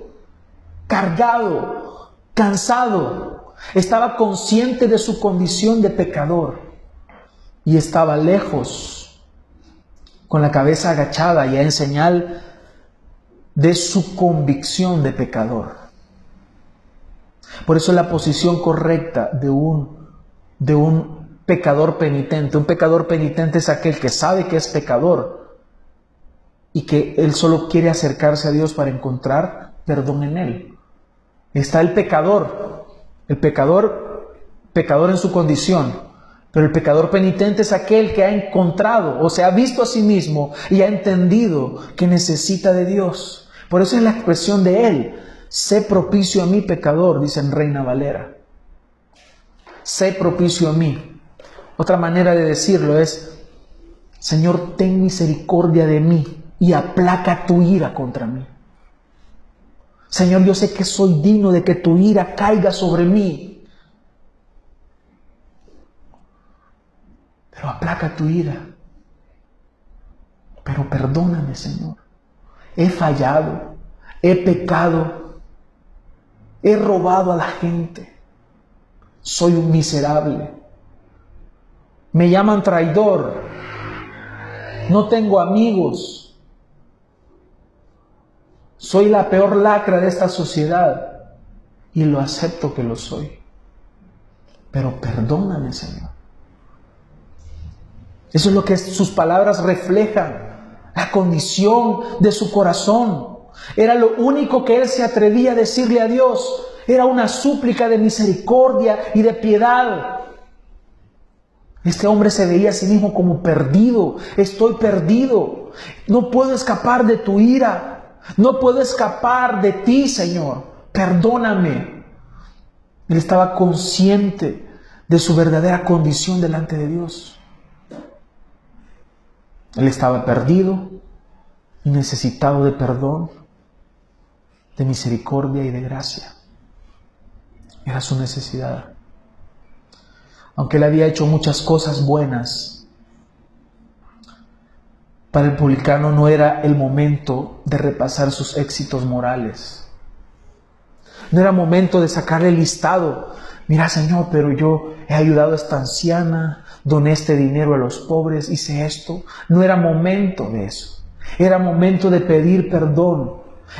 cargado, cansado, estaba consciente de su condición de pecador y estaba lejos, con la cabeza agachada ya en señal de su convicción de pecador. Por eso la posición correcta de un, de un pecador penitente. Un pecador penitente es aquel que sabe que es pecador y que él solo quiere acercarse a Dios para encontrar perdón en él. Está el pecador, el pecador, pecador en su condición, pero el pecador penitente es aquel que ha encontrado o se ha visto a sí mismo y ha entendido que necesita de Dios. Por eso es la expresión de él, sé propicio a mí pecador, dice en Reina Valera. Sé propicio a mí. Otra manera de decirlo es, Señor, ten misericordia de mí y aplaca tu ira contra mí. Señor, yo sé que soy digno de que tu ira caiga sobre mí. Pero aplaca tu ira. Pero perdóname, Señor. He fallado, he pecado, he robado a la gente. Soy un miserable. Me llaman traidor. No tengo amigos. Soy la peor lacra de esta sociedad y lo acepto que lo soy. Pero perdóname, Señor. Eso es lo que sus palabras reflejan, la condición de su corazón. Era lo único que él se atrevía a decirle a Dios. Era una súplica de misericordia y de piedad. Este hombre se veía a sí mismo como perdido. Estoy perdido. No puedo escapar de tu ira. No puedo escapar de ti, Señor. Perdóname. Él estaba consciente de su verdadera condición delante de Dios. Él estaba perdido y necesitado de perdón, de misericordia y de gracia. Era su necesidad. Aunque él había hecho muchas cosas buenas, Para el publicano no era el momento de repasar sus éxitos morales. No era momento de sacarle el listado. Mira, Señor, pero yo he ayudado a esta anciana, doné este dinero a los pobres, hice esto. No era momento de eso. Era momento de pedir perdón.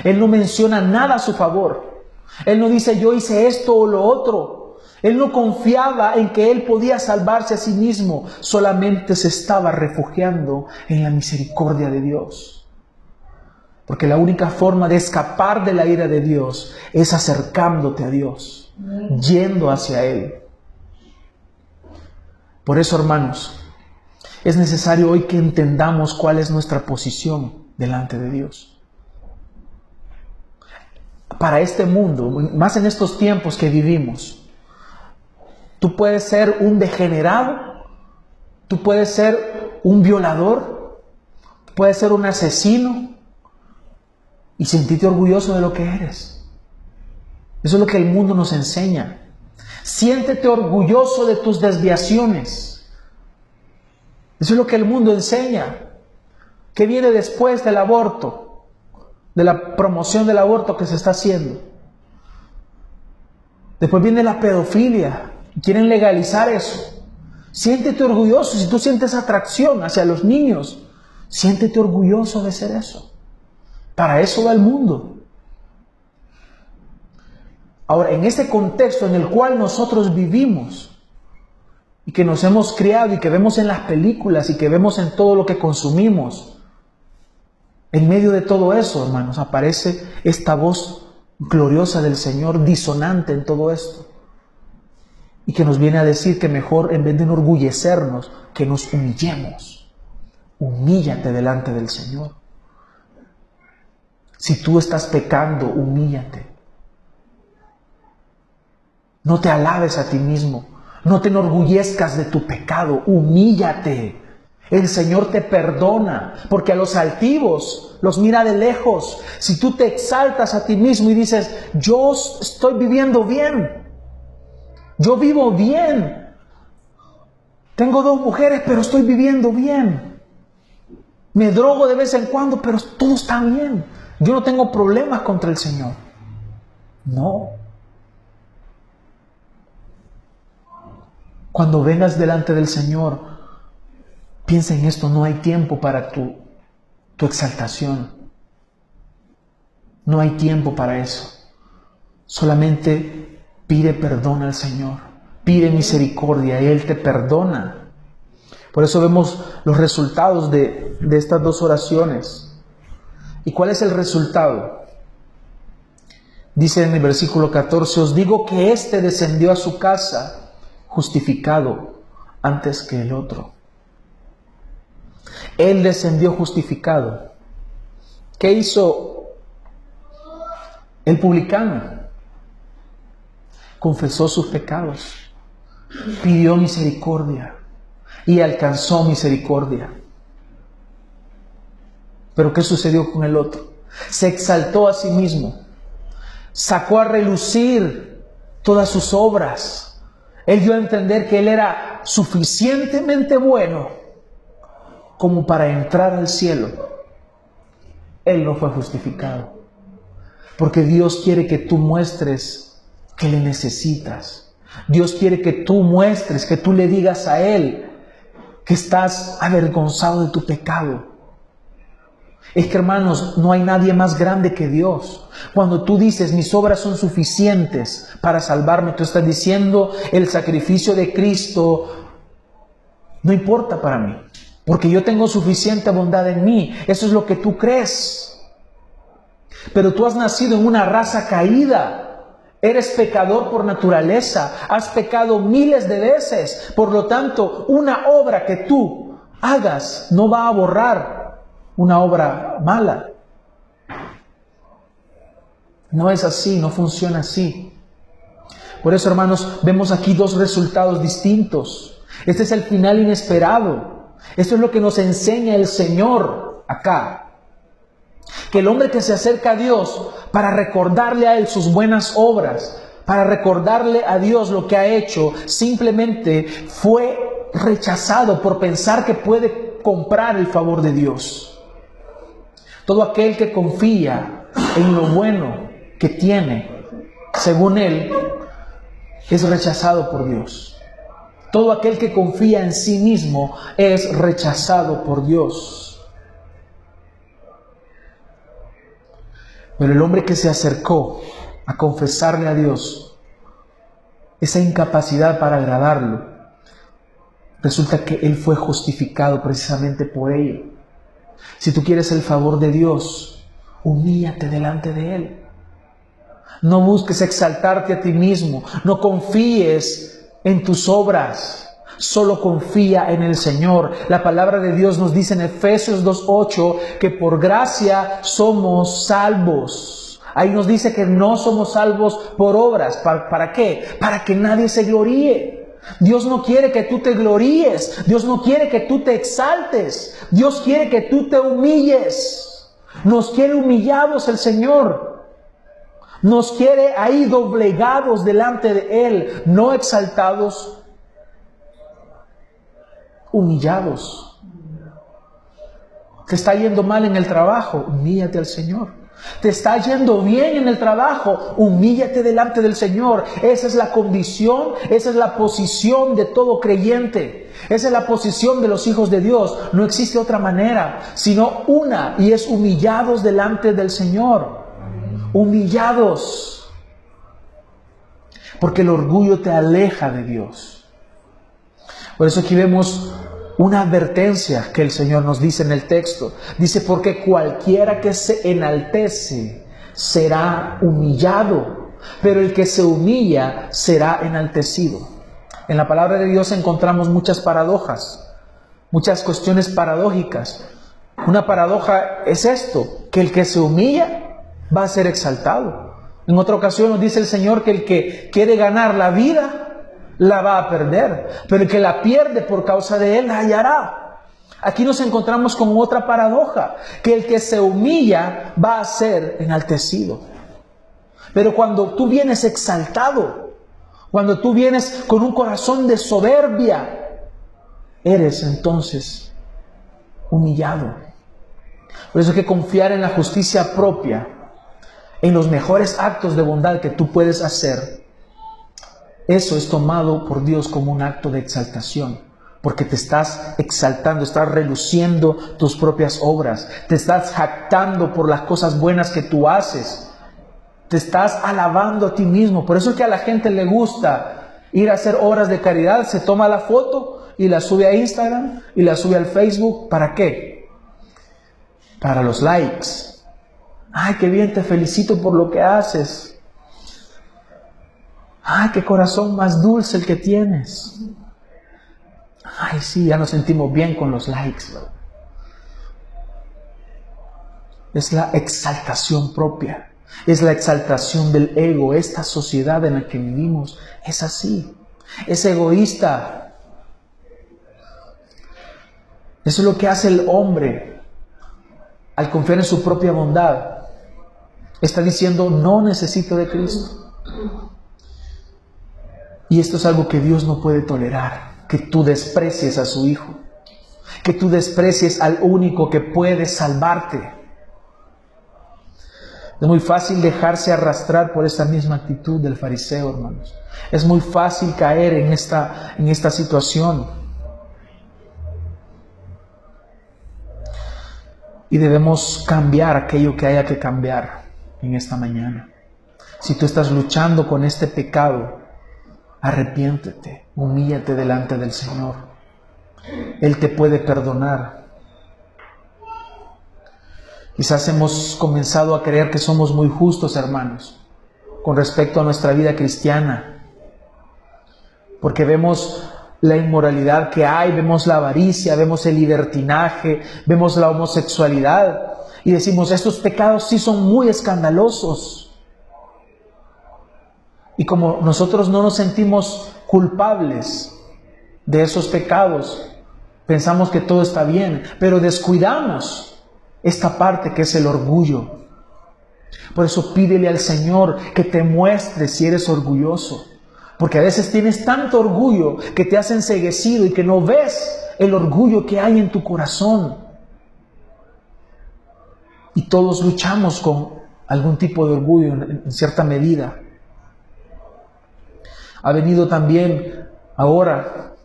Él no menciona nada a su favor. Él no dice yo hice esto o lo otro. Él no confiaba en que él podía salvarse a sí mismo, solamente se estaba refugiando en la misericordia de Dios. Porque la única forma de escapar de la ira de Dios es acercándote a Dios, yendo hacia Él. Por eso, hermanos, es necesario hoy que entendamos cuál es nuestra posición delante de Dios. Para este mundo, más en estos tiempos que vivimos, tú puedes ser un degenerado, tú puedes ser un violador, puedes ser un asesino y sentirte orgulloso de lo que eres. Eso es lo que el mundo nos enseña. Siéntete orgulloso de tus desviaciones. Eso es lo que el mundo enseña. ¿Qué viene después del aborto? De la promoción del aborto que se está haciendo. Después viene la pedofilia. Quieren legalizar eso. Siéntete orgulloso. Si tú sientes atracción hacia los niños, siéntete orgulloso de ser eso. Para eso va el mundo. Ahora, en este contexto en el cual nosotros vivimos y que nos hemos criado y que vemos en las películas y que vemos en todo lo que consumimos, en medio de todo eso, hermanos, aparece esta voz gloriosa del Señor, disonante en todo esto, y que nos viene a decir que mejor, en vez de enorgullecernos, que nos humillemos. Humíllate delante del Señor. Si tú estás pecando, humíllate. No te alabes a ti mismo. No te enorgullezcas de tu pecado. Humíllate. El Señor te perdona, porque a los altivos los mira de lejos. Si tú te exaltas a ti mismo y dices, yo estoy viviendo bien, yo vivo bien, tengo dos mujeres, pero estoy viviendo bien, me drogo de vez en cuando, pero todo está bien, yo no tengo problemas contra el Señor. No, Cuando vengas delante del Señor, piensa en esto, no hay tiempo para tu, tu exaltación. No hay tiempo para eso. Solamente pide perdón al Señor, pide misericordia Él te perdona. Por eso vemos los resultados de, de estas dos oraciones. ¿Y cuál es el resultado? Dice en el versículo 14, os digo que éste descendió a su casa justificado antes que el otro. Él descendió justificado. ¿Qué hizo el publicano? Confesó sus pecados, pidió misericordia y alcanzó misericordia. Pero ¿qué sucedió con el otro? Se exaltó a sí mismo, sacó a relucir todas sus obras, él dio a entender que él era suficientemente bueno como para entrar al cielo. Él no fue justificado. Porque Dios quiere que tú muestres que le necesitas. Dios quiere que tú muestres, que tú le digas a Él que estás avergonzado de tu pecado, es que hermanos, no hay nadie más grande que Dios. Cuando tú dices, mis obras son suficientes para salvarme, tú estás diciendo, el sacrificio de Cristo no importa para mí, porque yo tengo suficiente bondad en mí. Eso es lo que tú crees. Pero tú has nacido en una raza caída. Eres pecador por naturaleza. Has pecado miles de veces. Por lo tanto, una obra que tú hagas no va a borrar una obra mala. No es así, no funciona así. Por eso, hermanos, vemos aquí dos resultados distintos. Este es el final inesperado. Esto es lo que nos enseña el Señor acá. Que el hombre que se acerca a Dios para recordarle a Él sus buenas obras, para recordarle a Dios lo que ha hecho, simplemente fue rechazado por pensar que puede comprar el favor de Dios. Todo aquel que confía en lo bueno que tiene, según él, es rechazado por Dios. Todo aquel que confía en sí mismo es rechazado por Dios. Pero el hombre que se acercó a confesarle a Dios esa incapacidad para agradarlo, resulta que él fue justificado precisamente por ello. Si tú quieres el favor de Dios, humíllate delante de Él. No busques exaltarte a ti mismo, no confíes en tus obras. Solo confía en el Señor. La palabra de Dios nos dice en Efesios 2.8 que por gracia somos salvos. Ahí nos dice que no somos salvos por obras. ¿Para, ¿Para, qué? Para que nadie se gloríe. Dios no quiere que tú te gloríes. Dios no quiere que tú te exaltes. Dios quiere que tú te humilles. Nos quiere humillados el Señor. Nos quiere ahí doblegados delante de Él, no exaltados, humillados. Te está yendo mal en el trabajo, humíllate al Señor. Te está yendo bien en el trabajo, humíllate delante del Señor. Esa es la condición, esa es la posición de todo creyente. Esa es la posición de los hijos de Dios. No existe otra manera, sino una, y es humillados delante del Señor. Humillados. Porque el orgullo te aleja de Dios. Por eso aquí vemos una advertencia que el Señor nos dice en el texto. Dice, porque cualquiera que se enaltece será humillado, pero el que se humilla será enaltecido. En la palabra de Dios encontramos muchas paradojas, muchas cuestiones paradójicas. Una paradoja es esto, que el que se humilla va a ser exaltado. En otra ocasión nos dice el Señor que el que quiere ganar la vida la va a perder, pero el que la pierde por causa de él la hallará. Aquí nos encontramos con otra paradoja, que el que se humilla va a ser enaltecido. Pero cuando tú vienes exaltado, cuando tú vienes con un corazón de soberbia, eres entonces humillado. Por eso hay que confiar en la justicia propia, en los mejores actos de bondad que tú puedes hacer eso es tomado por Dios como un acto de exaltación, porque te estás exaltando, estás reluciendo tus propias obras, te estás jactando por las cosas buenas que tú haces, te estás alabando a ti mismo. Por eso es que a la gente le gusta ir a hacer obras de caridad, se toma la foto y la sube a Instagram y la sube al Facebook. ¿Para qué? Para los likes. Ay, qué bien, te felicito por lo que haces. Ay, qué corazón más dulce el que tienes. Ay, sí, ya nos sentimos bien con los likes. Es la exaltación propia. Es la exaltación del ego. Esta sociedad en la que vivimos es así. Es egoísta. Eso es lo que hace el hombre al confiar en su propia bondad. Está diciendo, no necesito de Cristo. Y esto es algo que Dios no puede tolerar, que tú desprecies a su Hijo, que tú desprecies al único que puede salvarte. Es muy fácil dejarse arrastrar por esta misma actitud del fariseo, hermanos. Es muy fácil caer en esta, en esta situación. Y debemos cambiar aquello que haya que cambiar en esta mañana. Si tú estás luchando con este pecado, Arrepiéntete, humíllate delante del Señor. Él te puede perdonar. Quizás hemos comenzado a creer que somos muy justos, hermanos, con respecto a nuestra vida cristiana, porque vemos la inmoralidad que hay, vemos la avaricia, vemos el libertinaje, vemos la homosexualidad y decimos, estos pecados sí son muy escandalosos. Y como nosotros no nos sentimos culpables de esos pecados, pensamos que todo está bien, pero descuidamos esta parte que es el orgullo. Por eso pídele al Señor que te muestre si eres orgulloso. Porque a veces tienes tanto orgullo que te has enseguecido y que no ves el orgullo que hay en tu corazón. Y todos luchamos con algún tipo de orgullo en, cierta medida. Ha venido también ahora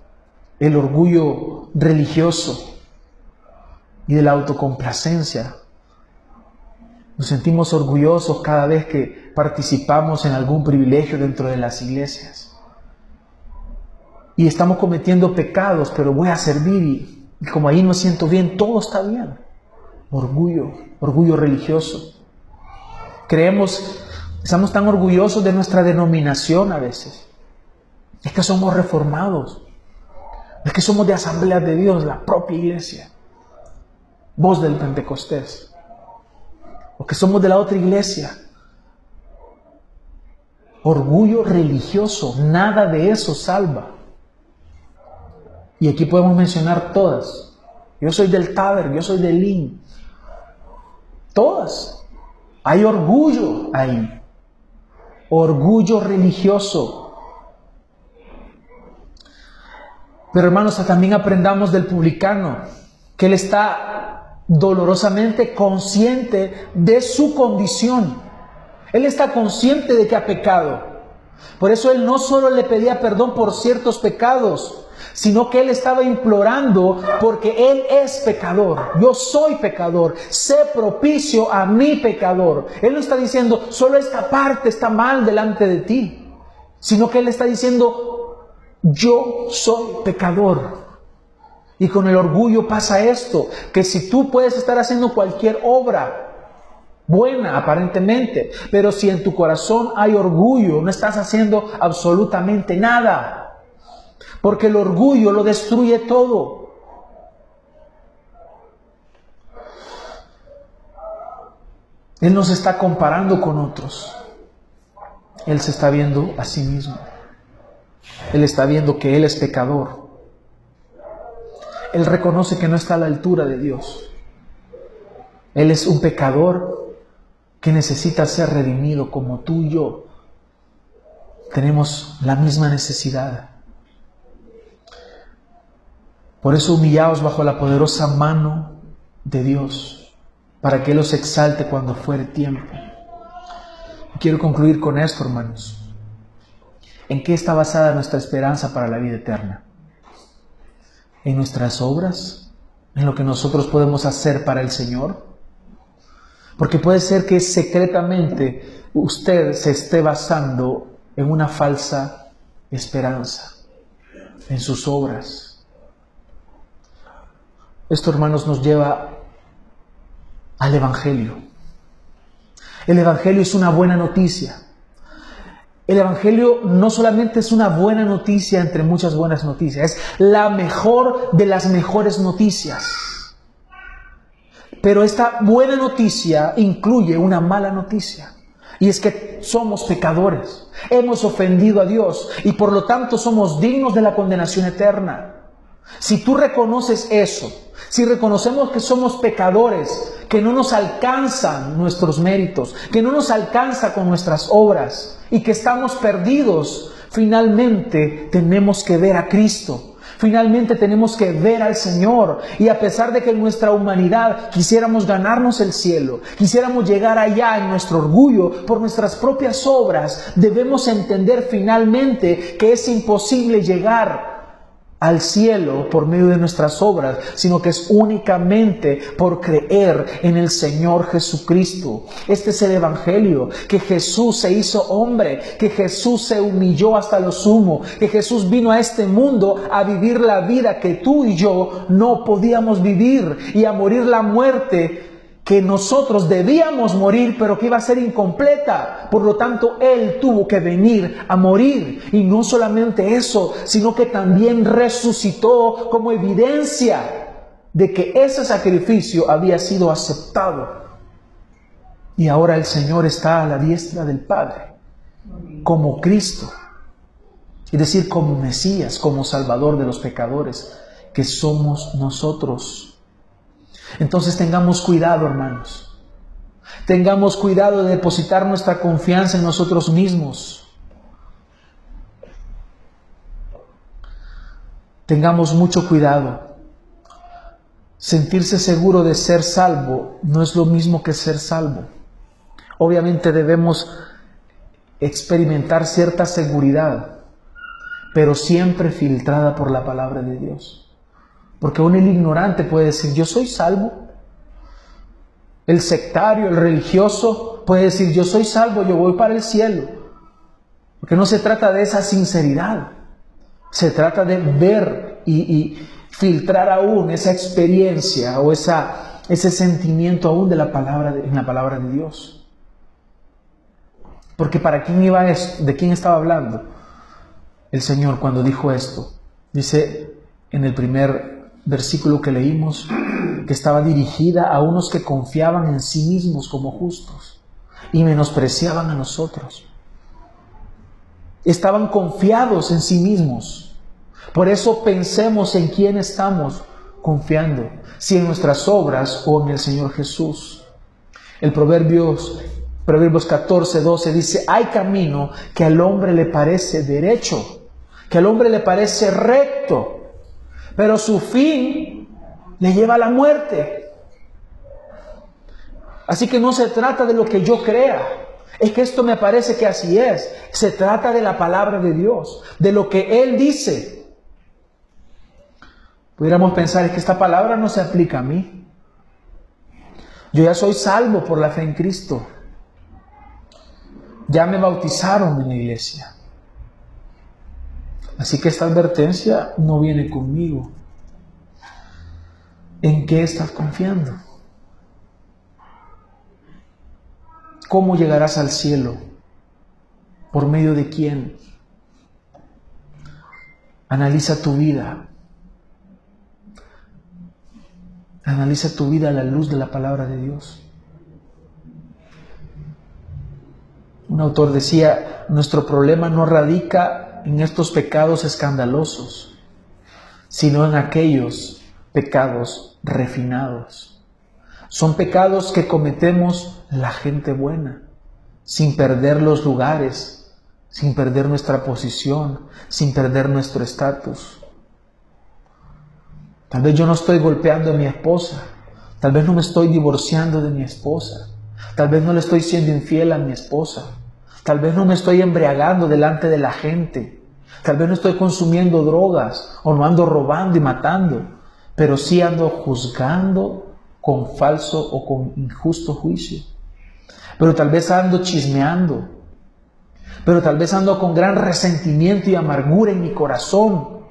el orgullo religioso y de la autocomplacencia. Nos sentimos orgullosos cada vez que participamos en algún privilegio dentro de las iglesias. Y estamos cometiendo pecados, pero voy a servir y, y como ahí me siento bien, todo está bien. Orgullo, orgullo religioso. Creemos, estamos tan orgullosos de nuestra denominación a veces. Es que somos reformados. Es que somos de Asamblea de Dios, la propia iglesia. Voz del Pentecostés. O que somos de la otra iglesia. Orgullo religioso, nada de eso salva. Y aquí podemos mencionar todas. Yo soy del Taber, yo soy del Lin. Todas. Hay orgullo ahí. Orgullo religioso. Pero hermanos, también aprendamos del publicano, que él está dolorosamente consciente de su condición. Él está consciente de que ha pecado. Por eso él no solo le pedía perdón por ciertos pecados, sino que él estaba implorando porque él es pecador. Yo soy pecador. Sé propicio a mi pecador. Él no está diciendo, solo esta parte está mal delante de ti, sino que él está diciendo, yo soy pecador. Y con el orgullo pasa esto, que si tú puedes estar haciendo cualquier obra, buena aparentemente, pero si en tu corazón hay orgullo, no estás haciendo absolutamente nada, porque el orgullo lo destruye todo. Él no se está comparando con otros, Él se está viendo a sí mismo. Él está viendo que Él es pecador. Él reconoce que no está a la altura de Dios. Él es un pecador que necesita ser redimido como tú y yo. Tenemos la misma necesidad. Por eso humillaos bajo la poderosa mano de Dios, para que Él os exalte cuando fuere tiempo. Quiero concluir con esto, hermanos. ¿En qué está basada nuestra esperanza para la vida eterna? ¿En nuestras obras? ¿En lo que nosotros podemos hacer para el Señor? Porque puede ser que secretamente usted se esté basando en una falsa esperanza, en sus obras. Esto, hermanos, nos lleva al Evangelio. El Evangelio es una buena noticia. El Evangelio no solamente es una buena noticia entre muchas buenas noticias, es la mejor de las mejores noticias. Pero esta buena noticia incluye una mala noticia. Y es que somos pecadores, hemos ofendido a Dios y por lo tanto somos dignos de la condenación eterna. Si tú reconoces eso, si reconocemos que somos pecadores, que no nos alcanzan nuestros méritos, que no nos alcanza con nuestras obras y que estamos perdidos, finalmente tenemos que ver a Cristo. Finalmente tenemos que ver al Señor y a pesar de que nuestra humanidad quisiéramos ganarnos el cielo, quisiéramos llegar allá en nuestro orgullo por nuestras propias obras, debemos entender finalmente que es imposible llegar al cielo por medio de nuestras obras, sino que es únicamente por creer en el Señor Jesucristo. Este es el Evangelio, que Jesús se hizo hombre, que Jesús se humilló hasta lo sumo, que Jesús vino a este mundo a vivir la vida que tú y yo no podíamos vivir y a morir la muerte que nosotros debíamos morir, pero que iba a ser incompleta. Por lo tanto, Él tuvo que venir a morir. Y no solamente eso, sino que también resucitó como evidencia de que ese sacrificio había sido aceptado. Y ahora el Señor está a la diestra del Padre, como Cristo. Es decir, como Mesías, como Salvador de los pecadores, que somos nosotros. Entonces tengamos cuidado, hermanos. Tengamos cuidado de depositar nuestra confianza en nosotros mismos. Tengamos mucho cuidado sentirse seguro de ser salvo no es lo mismo que ser salvo. Obviamente debemos experimentar cierta seguridad, pero siempre filtrada por la palabra de Dios. Porque aún el ignorante puede decir, yo soy salvo. El sectario, el religioso puede decir, yo soy salvo, yo voy para el cielo. Porque no se trata de esa sinceridad. Se trata de ver y, filtrar aún esa experiencia o esa, ese sentimiento aún de la palabra en la palabra de Dios. Porque para quién iba esto, de quién estaba hablando el Señor cuando dijo esto. Dice en el primer versículo que leímos que estaba dirigida a unos que confiaban en sí mismos como justos y menospreciaban a nosotros. Estaban confiados en sí mismos. Por eso pensemos en quién estamos confiando, si en nuestras obras o en el Señor Jesús. El Proverbios, Proverbios 14, 12 dice, hay camino que al hombre le parece derecho, que al hombre le parece recto, pero su fin le lleva a la muerte. Así que no se trata de lo que yo crea, es que esto me parece que así es. Se trata de la palabra de Dios, de lo que Él dice. Pudiéramos pensar es que esta palabra no se aplica a mí. Yo ya soy salvo por la fe en Cristo. Ya me bautizaron en la iglesia. Así que esta advertencia no viene conmigo. ¿En qué estás confiando? ¿Cómo llegarás al cielo? ¿Por medio de quién? Analiza tu vida. Analiza tu vida a la luz de la palabra de Dios. Un autor decía, nuestro problema no radica en estos pecados escandalosos, sino en aquellos pecados refinados. Son pecados que cometemos la gente buena, sin perder los lugares, sin perder nuestra posición, sin perder nuestro estatus. Tal vez yo no estoy golpeando a mi esposa, tal vez no me estoy divorciando de mi esposa, tal vez no le estoy siendo infiel a mi esposa, tal vez no me estoy embriagando delante de la gente, tal vez no estoy consumiendo drogas o no ando robando y matando, pero sí ando juzgando con falso o con injusto juicio. Pero tal vez ando chismeando. Pero tal vez ando con gran resentimiento y amargura en mi corazón.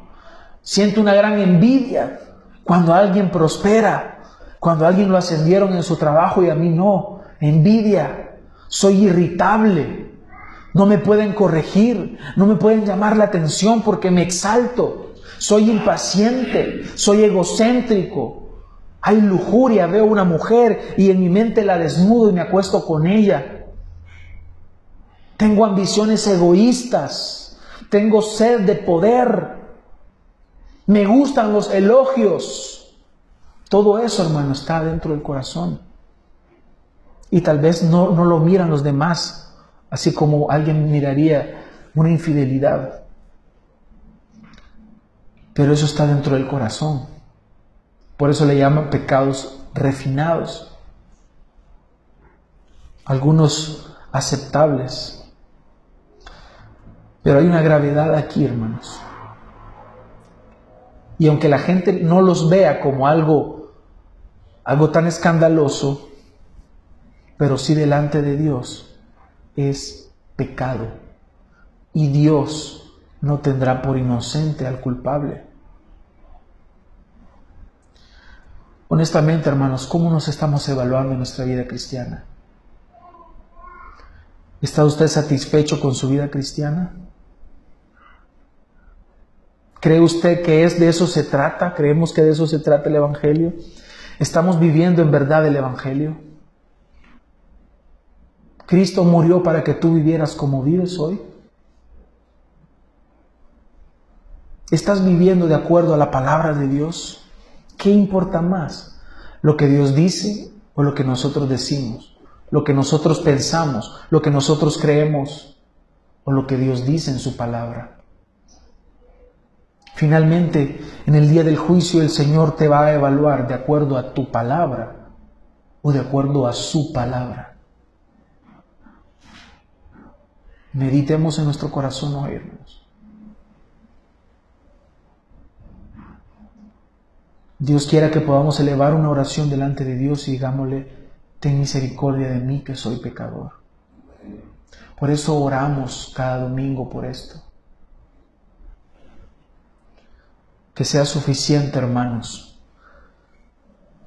Siento una gran envidia cuando alguien prospera, cuando alguien lo ascendieron en su trabajo y a mí no. Envidia. Soy irritable. No me pueden corregir, no me pueden llamar la atención porque me exalto. Soy impaciente, soy egocéntrico, hay lujuria, veo una mujer y en mi mente la desnudo y me acuesto con ella. Tengo ambiciones egoístas, tengo sed de poder, me gustan los elogios. Todo eso, hermano, está dentro del corazón. Y tal vez no, no lo miran los demás, así como alguien miraría una infidelidad. Pero eso está dentro del corazón. Por eso le llaman pecados refinados. Algunos aceptables. Pero hay una gravedad aquí, hermanos. Y aunque la gente no los vea como algo, algo tan escandaloso, pero sí delante de Dios es pecado. Y Dios no tendrá por inocente al culpable. Honestamente, hermanos, ¿cómo nos estamos evaluando en nuestra vida cristiana? ¿Está usted satisfecho con su vida cristiana? ¿Cree usted que es de eso se trata? ¿Creemos que de eso se trata el Evangelio? ¿Estamos viviendo en verdad el Evangelio? ¿Cristo murió para que tú vivieras como vives hoy? ¿Estás viviendo de acuerdo a la palabra de Dios? ¿Qué importa más? ¿Lo que Dios dice o lo que nosotros decimos? ¿Lo que nosotros pensamos? ¿Lo que nosotros creemos? ¿O lo que Dios dice en su palabra? Finalmente, en el día del juicio el Señor te va a evaluar de acuerdo a tu palabra o de acuerdo a su palabra. Meditemos en nuestro corazón oírnos. Dios quiera que podamos elevar una oración delante de Dios y digámosle, ten misericordia de mí que soy pecador. Por eso oramos cada domingo por esto. Que sea suficiente, hermanos,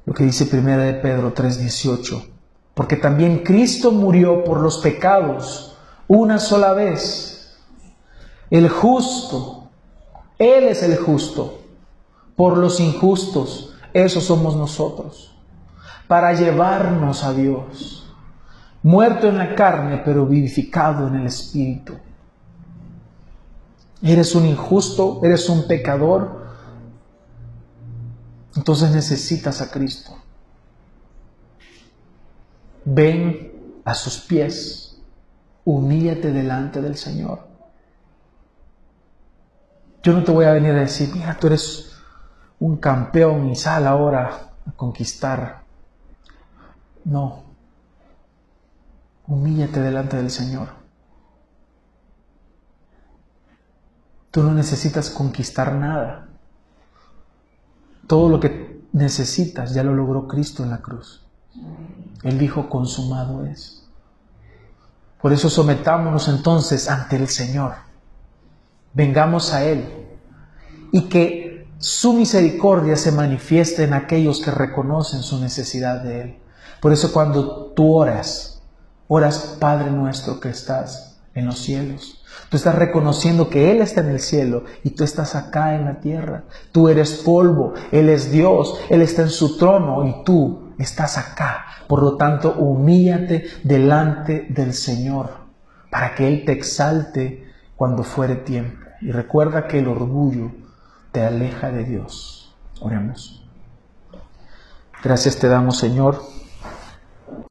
lo que dice Primera de Pedro 3:18, porque también Cristo murió por los pecados una sola vez. El justo, Él es el justo por los injustos, esos somos nosotros, para llevarnos a Dios, muerto en la carne, pero vivificado en el Espíritu. Eres un injusto, eres un pecador, entonces necesitas a Cristo. Ven a sus pies, humíllate delante del Señor. Yo no te voy a venir a decir, mira, tú eres un campeón y sal ahora a conquistar. No. Humíllate delante del Señor. Tú no necesitas conquistar nada. Todo lo que necesitas ya lo logró Cristo en la cruz. Él dijo, consumado es. Por eso sometámonos entonces ante el Señor. Vengamos a Él. Y que su misericordia se manifiesta en aquellos que reconocen su necesidad de Él. Por eso cuando tú oras, oras Padre nuestro que estás en los cielos. Tú estás reconociendo que Él está en el cielo y tú estás acá en la tierra. Tú eres polvo, Él es Dios, Él está en su trono y tú estás acá. Por lo tanto, humíllate delante del Señor para que Él te exalte cuando fuere tiempo. Y recuerda que el orgullo te aleja de Dios. Oremos. Gracias te damos, Señor